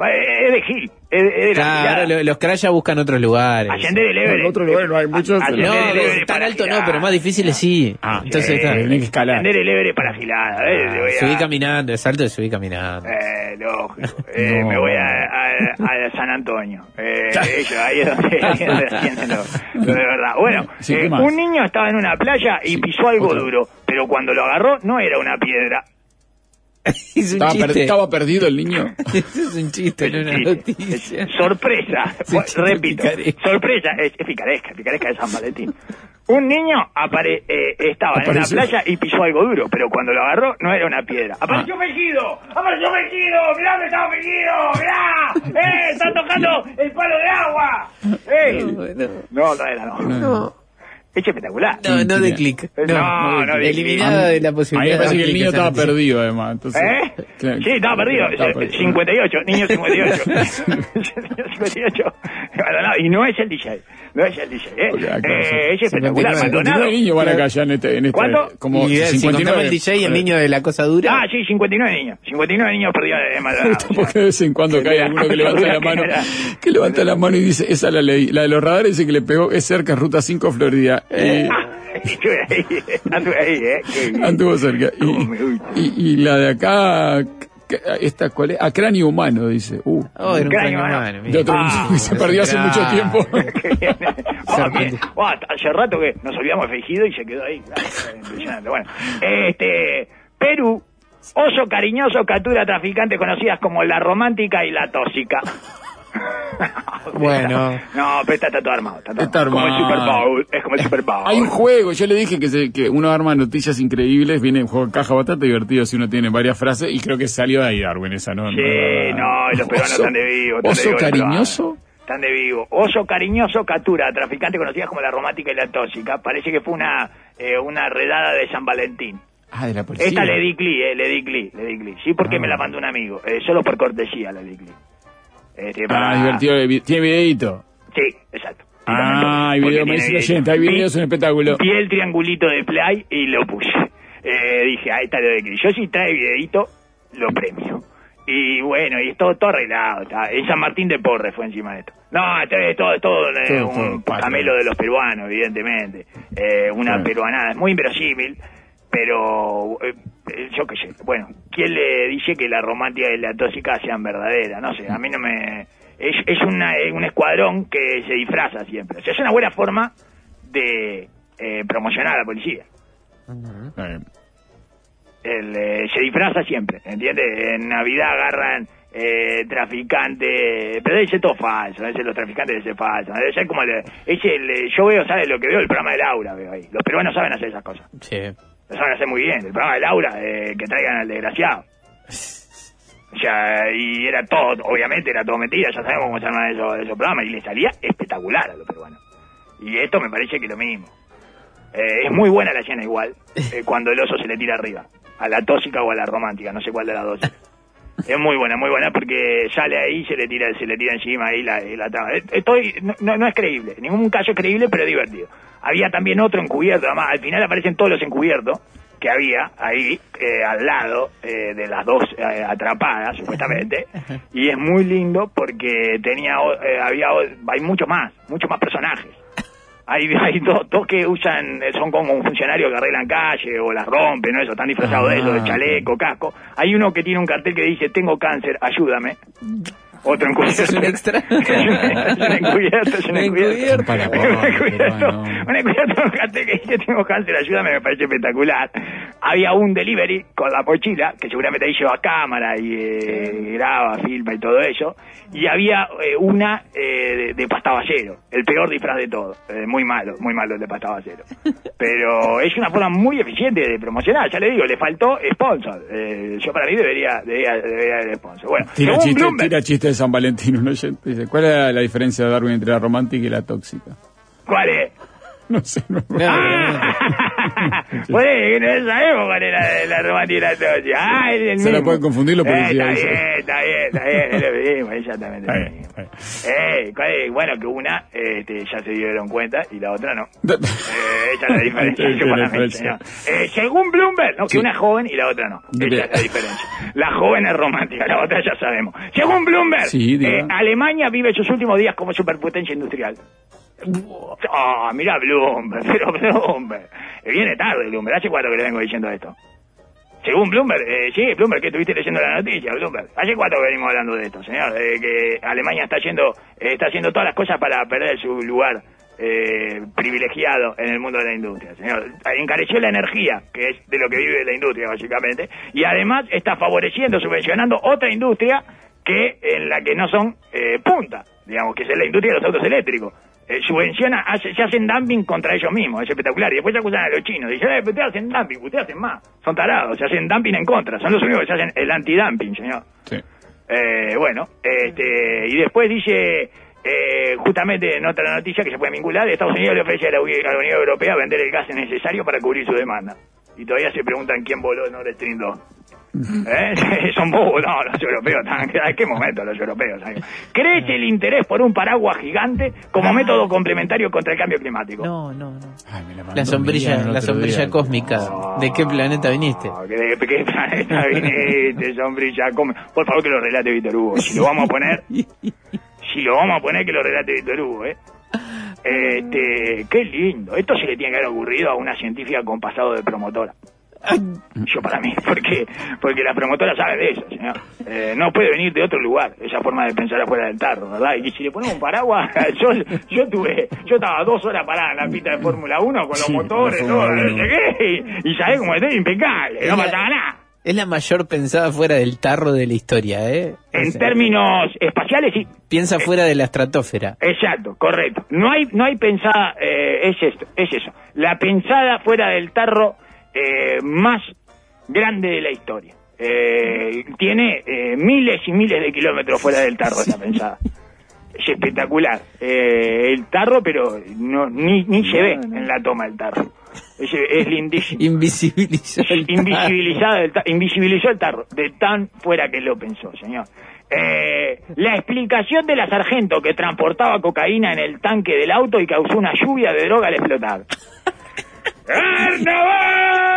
Es de Gil. Es de la Claro, gilada. lo- los crayas buscan otros lugares. Ascender el Everest. En otro lugar no hay muchos, A- No, Everest tan alto no, girar. pero más difíciles sí. Ah, Entonces eh, está. tenés que escalar. Ascender el Everest para gilada. Eh, le voy a- Subí caminando, es alto, subí caminando. Eh, lógico. Eh, No. Me voy a, a- a San Antonio. Eh, ellos, ahí es donde, ahí es donde ascienden lo, lo de verdad. Bueno, Sí, eh, un niño estaba en una playa y Sí, pisó algo otro. duro, pero cuando lo agarró no era una piedra. es un Estaba, per- estaba perdido el niño. Eso es un chiste, no una Sí, noticia. es sorpresa, Sí, Bueno, chiste repito, sorpresa, es, es picaresca, picaresca de San Valentín. Un niño apare- eh, estaba Apareció. en una playa y pisó algo duro, pero cuando lo agarró no era una piedra. ¡Apareció Melquido! ¡Apareció Melquido! ¡Mirá dónde está Melquido! ¡Mirá! ¡Eh! ¡Está tocando el palo de agua! ¡Eh! No, no era, no. No. Es espectacular. No, no de clic. No, no, no de Eliminado clic. de la posibilidad. me parece que el niño estaba perdido, además. Entonces, ¿Eh? Claro. Sí, estaba perdido. Estaba Eh, 58, niño 58. Niño 58. Abandonado. Y no es el DJ. No es el DJ. ¿eh? Acá, Eh, es sí. espectacular. 59 Maldonado. niños van acá ya en este. En este ¿Cuánto? Como Y si contamos el DJ y el niño de la cosa dura. Ah, sí, 59 niños. 59 niños perdidos de Maldonado. Porque de vez en cuando cae alguno que levanta la mano, que levanta la mano y dice, esa la ley. La de los radares dice que le pegó, es cerca, ruta 5 Florida. Y Estuve ahí, anduve ahí, ¿eh? Bien. anduvo cerca. Y, y, y la de acá, esta, ¿cuál es? A cráneo humano, dice. Uh, Oh, era un Cráneo, cráneo mano. humano, de otro Ah, que se perdió hace mucho tiempo. Qué bien. Oh, bien. Oh, hace rato que nos olvidamos de Feijido y se quedó ahí. Impresionante. Bueno, este, Perú, oso cariñoso captura traficantes conocidas como la romántica y la tóxica. Bueno. No, pero está, está todo armado. Está, todo Está armado. Como el Super. Bowl. Es como el Super Bowl. Hay un juego, yo le dije que, se- que uno arma noticias increíbles, viene un juego de caja bastante divertido si uno tiene varias frases, y creo que salió de ahí Darwin esa, ¿no? Sí, no, y los peruanos Oso- están de vivo. están de ¿Oso vivo, cariñoso? Están de vivo. Oso cariñoso captura a traficantes conocidas como la romántica y la tóxica. Parece que fue una, eh, una redada de San Valentín. Ah, de la policía. Esta le di clic, eh, le di clic, le di clic. Sí, porque Ah. me la mandó un amigo. Eh, solo por cortesía le di clic. Este, Ah, para- divertido, de vi- tiene videito. Sí, exacto. Sí, Ah, hay video, me tiene dice el video. oyente, hay Vi- videos, un espectáculo. Vi el triangulito de play y lo puse. Eh, dije, ahí está lo de clic. Yo si trae videito, lo premio. Y bueno, y es todo, todo arreglado. Está. En San Martín de Porres fue encima de esto. No, esto es todo, todo, eh, un camelo de los peruanos, evidentemente. Eh, una Claro. peruanada, es muy inverosímil, pero eh, eh, yo qué sé. Bueno, ¿quién le dice que la romántica y la tóxica sean verdaderas? No sé, a mí no me... Es, es una, eh, un escuadrón que se disfraza siempre. O sea, es una buena forma de eh, promocionar a la policía. Eh, El, eh, se disfraza siempre, ¿entiendes? En Navidad agarran eh, traficantes, pero debe ser todo falso, debe ser los traficantes debe ser falso, debe ser como el, es el, eh, yo veo, ¿sabes lo que veo? El programa de Laura, veo ahí. Los peruanos saben hacer esas cosas, Sí. Lo saben hacer muy bien. El programa de Laura, eh, que traigan al desgraciado. O sea, y era todo, obviamente era todo mentira, ya sabemos cómo se arman esos, programas, y le salía espectacular a los peruanos. Y esto me parece que lo mismo. Eh, es muy buena la escena igual, eh, cuando el oso se le tira arriba, a la tóxica o a la romántica, no sé cuál de las dos. Es muy buena, muy buena porque sale ahí, se le tira, se le tira encima ahí la, la trama. Eh, Estoy, no, no- es creíble, ningún caso es creíble, pero divertido. Había también otro encubierto, además, al final aparecen todos los encubiertos que había ahí eh, al lado eh, de las dos eh, atrapadas supuestamente y es muy lindo porque tenía eh, había hay muchos más muchos más personajes hay, hay dos, dos que usan, eh, son como un funcionario que arreglan calle o las rompen, ¿no? Eso, están disfrazados de eso, de Ah, chaleco, casco. Hay uno que tiene un cartel que dice, tengo cáncer, ayúdame. Otro encubierto. ¿Eso es un extra? es un encubierto, es un Un encubierto. Un encubierto, un encubierto que dice, tengo cáncer, ayúdame, me parece espectacular. Había un delivery con la mochila, que seguramente ahí lleva cámara y eh, graba, filma y todo eso. Y había eh, una eh, de, de pastaballero, el peor disfraz de todo. Eh, muy malo, muy malo el de pastaballero. Pero es una forma muy eficiente de promocionar, ya le digo, le faltó sponsor. Eh, yo para mí debería, debería, debería haber sponsor. Bueno, Tira según chiste, Bloomberg, tira chiste de San Valentín. un oyente dice, ¿cuál es la diferencia de Darwin entre la romántica y la tóxica? ¿cuál es? No sé, no. No, no, no. Por eso, que no sabemos cuál era la romántica tuya. Ah, es el Se la mismo. pueden confundir los Eh, policías, está dice. bien, está bien, está bien, es lo mismo, exactamente. Está bien, mismo. está bien. Eh, ¿cuál es? bueno, que una este, ya se dieron cuenta y la otra no. Eh, esa es la diferencia. Es la diferencia. Eh, según Bloomberg, no, que Sí. una es joven y la otra no. Bien. Esa es la diferencia. La joven es romántica, la otra ya sabemos. Según Bloomberg, Sí, eh, Alemania vive sus últimos días como superpotencia industrial. Ah, mira Bloomberg, pero Bloomberg. Eh, Viene tarde Bloomberg, ¿hace cuánto que le vengo diciendo esto? Según Bloomberg, eh, sí, Bloomberg, que estuviste leyendo la noticia, Bloomberg. ¿Hace cuánto que venimos hablando de esto, señor? De que Alemania está haciendo, eh, está haciendo todas las cosas para perder su lugar eh, privilegiado en el mundo de la industria, señor. Encareció la energía, que es de lo que vive la industria, básicamente, y además está favoreciendo, subvencionando otra industria que en la que no son eh, punta, digamos, que es la industria de los autos eléctricos. Eh, subvenciona, hace- se hacen dumping contra ellos mismos, es espectacular. Y después se acusan a los chinos. Dicen, eh, ustedes hacen dumping, ustedes hacen más. Son tarados, se hacen dumping en contra. Son los únicos que se hacen el antidumping, señor. Sí. Eh, bueno, este, y después dice, eh, justamente en otra noticia que se puede vincular, Estados Unidos le ofrece a la, Uni- a la Unión Europea vender el gas necesario para cubrir su demanda. Y todavía se preguntan quién voló Nord Stream 2. ¿Eh? Son bobos, no, los europeos, están- ¿en qué momento los europeos? Crece el interés por un paraguas gigante como método complementario contra el cambio climático. No, no, no. Ay, me la La sombrilla, la sombrilla día. cósmica. ¿De qué planeta viniste? ¿De qué planeta viniste, sombrilla? Come- Por favor que lo relate Víctor Hugo. Si lo vamos a poner, si lo vamos a poner que lo relate Víctor Hugo, ¿eh? Este, qué lindo. Esto se le tiene que haber ocurrido a una científica con pasado de promotora. Yo para mí, porque porque la promotora sabe de eso, señor. Eh, no puede venir de otro lugar, esa forma de pensar afuera del tarro, ¿verdad? Y si le ponemos un paraguas, yo, yo tuve, yo estaba dos horas parada en la pista de Fórmula 1 con los Sí, motores, todo, no sé qué, y, y sabés cómo estoy impecable, no pasaba nada. Es la mayor pensada fuera del tarro de la historia, ¿eh? O En sea, términos espaciales, sí. Piensa fuera de la estratosfera. Exacto, correcto. No hay, no hay pensada, eh, es esto, es eso. La pensada fuera del tarro eh, más grande de la historia. Eh, tiene eh, miles y miles de kilómetros fuera del tarro esta pensada. Es espectacular. Eh, el tarro, pero no, ni, ni se ve en la toma del tarro. Es, es lindísimo. Invisibilizó el tarro. Invisibilizado el invisibilizó el tarro, de tan fuera que lo pensó, señor. Eh, la explicación de la sargento que transportaba cocaína en el tanque del auto y causó una lluvia de droga al explotar. ¡Carnaval!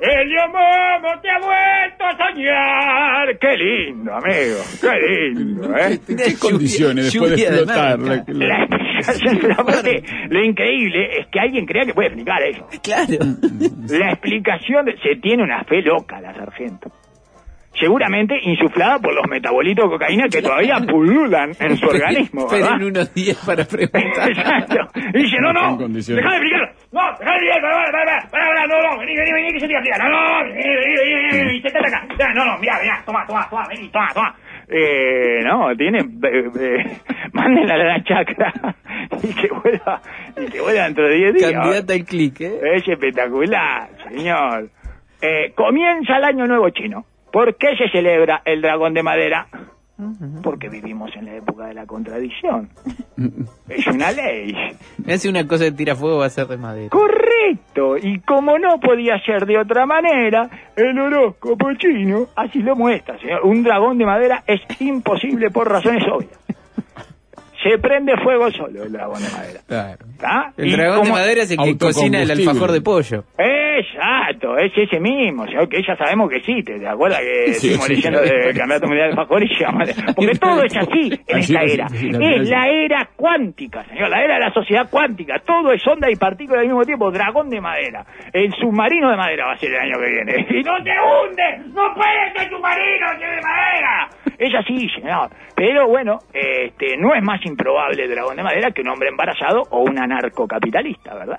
¡El Momo te ha vuelto a soñar! ¡Qué lindo, amigo! ¡Qué lindo, eh! ¿En qué condiciones después de lluvia de explotar? la- La explicación, pero aparte, lo increíble es que alguien crea que puede explicar eso. Claro. La explicación de- se tiene una fe loca la sargento. Seguramente insuflada por los metabolitos de cocaína que todavía pululan en su organismo, ¿verdad? Esperen unos días para preguntar. Exacto. Y dice, no, No está en no, condiciones. déjame explicar. No, déjame explicar, pará, pará, pará, pará, pará, no, no, vení, vení, vení, que yo te voy a explicar. No, no, vení, vení, vení, vení, vení, sentate acá. No, no, mirá, mirá, toma, toma, toma, vení, toma, toma. Eh, no, tiene, eh, eh, mándenla a la chacra y que vuelva, y que vuelva dentro de 10 días. Candidata al clic, ¿eh? Es espectacular, señor. Eh, comienza el año nuevo chino. ¿Por qué se celebra el dragón de madera? Porque vivimos en la época de la contradicción. Es una ley. Si una cosa que tira fuego va a ser de madera. Correcto. Y como no podía ser de otra manera, el horóscopo chino así lo muestra, señor. Un dragón de madera es imposible por razones obvias. Se prende fuego solo el dragón de madera. Claro. ¿Está? El Y dragón de madera es el que cocina el alfajor de pollo. Exacto, es ese mismo, o sea, que ya sabemos que existe, ¿te acuerdas que Sí, estuvimos sí, leyendo sí. del Campeonato Mundial de Alfajores? y Porque todo es así en esta es, era. Es la era cuántica, señor, la era de la sociedad cuántica. Todo es onda y partícula al mismo tiempo. Dragón de madera. El submarino de madera va a ser el año que viene. ¡Y no te hunde! ¡No puede ser submarino que de madera! Es así, señor. Pero bueno, este, no es más improbable el dragón de madera que un hombre embarazado o un anarcocapitalista, ¿verdad?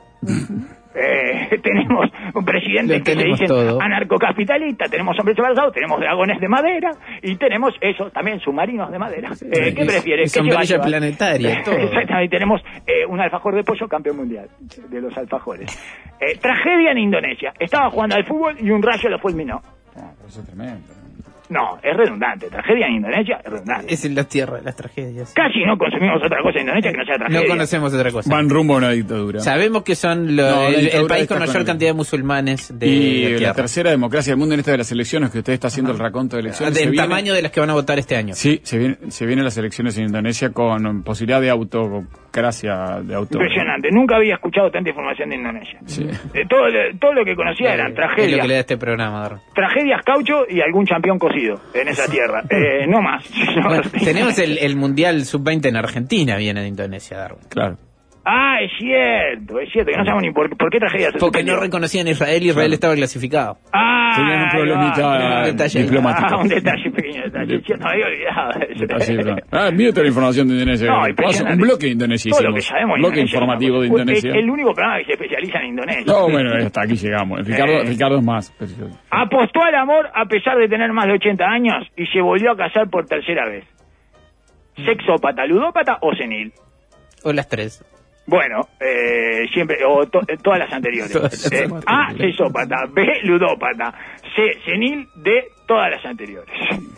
Eh, tenemos un presidente que se tenemos dice todo. anarcocapitalista, tenemos hombres embarazados, tenemos dragones de madera y tenemos eso, también submarinos de madera. Eh, ¿Qué y- prefieres? y ¿Qué se va a sombrilla planetaria, todo. Exactamente, tenemos eh, un alfajor de pollo campeón mundial de los alfajores. Eh, tragedia en Indonesia. Estaba jugando al fútbol y un rayo lo fulminó. Ah, eso es tremendo. No, es redundante. Tragedia en Indonesia es redundante. Es en la tierra de las tragedias. Casi no consumimos otra cosa en Indonesia que no sea tragedia. No conocemos otra cosa. Van rumbo a una dictadura. Sabemos que son lo- No, el, país con mayor con- cantidad de musulmanes de y la tercera democracia del mundo en esta de las elecciones que usted está haciendo el raconto de elecciones. Del viene- tamaño de las que van a votar este año. Sí, se, viene, se vienen las elecciones en Indonesia con posibilidad de autocracia, de auto. Impresionante. Nunca había escuchado tanta información de Indonesia. Sí. Eh, todo, lo- todo lo que conocía eran Eh, Es lo tragedias. que le da este programa, Darwin. Tragedias caucho y algún campeón cocido en esa tierra. Eh, no más. Bueno, tenemos el, el Mundial Sub-20 en Argentina, viene de Indonesia, Darwin. Claro. Ah, es cierto, es cierto. Que no sabemos ni por, por qué tragedia se Porque suspendió. no reconocían a Israel y Israel estaba clasificado. Ah, Tenían un problemita un detalle. diplomático. Ah, un detalle, pequeño detalle. Sí, no había olvidado. Ah, mire toda la información de Indonesia. No, un bloque de Indonesia Todo lo que sabemos bloque Indonesia, informativo de. Indonesia. El, el único programa que se especializa en Indonesia. No, bueno, hasta aquí llegamos. Ricardo, Eh. Ricardo es más. Apostó al amor a pesar de tener más de 80 años y se volvió a casar por tercera vez. ¿Sexópata, ludópata o senil? O las tres. Bueno, eh, siempre, o to- eh, todas las anteriores. Todas Eh. A, sexópata, B, ludópata, C, senil, D, todas las anteriores.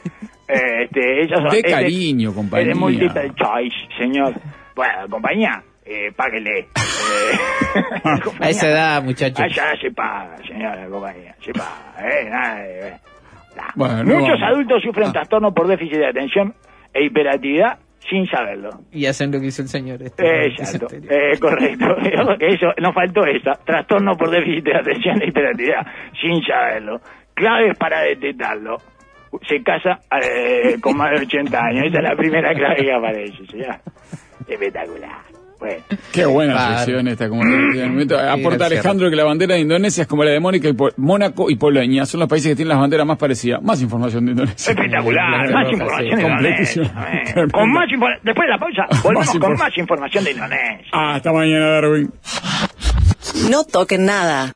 Eh, este, ellas son- De es de- cariño, compañía. de multiple choice, señor. Bueno, compañía, eh, páguele. Eh, A esa edad, muchachos. Ah, ya se paga, señora compañía, se paga. Eh, nada eh, nah. Bueno, no Muchos vamos. adultos sufren Ah. trastorno por déficit de atención e hiperactividad sin saberlo. Y hacen lo que hizo el señor. Este, Exacto, eh, correcto. Eso, nos faltó esa. Trastorno por déficit de atención e hiperactividad, sin saberlo. Claves para detectarlo. Se casa eh, con más de 80 años. Esa es la primera clave que aparece. Espectacular. Bueno. Qué buena Claro. esta. Como aporta. Alejandro que la bandera de Indonesia es como la de Mónica y Mónaco y Polonia. Son los países que tienen las banderas más parecidas. Más información de Indonesia. Espectacular, más información de. Indonesia. eh. Con más Después de la pausa, volvemos Más con más información de Indonesia. Hasta mañana, Darwin. No toquen nada.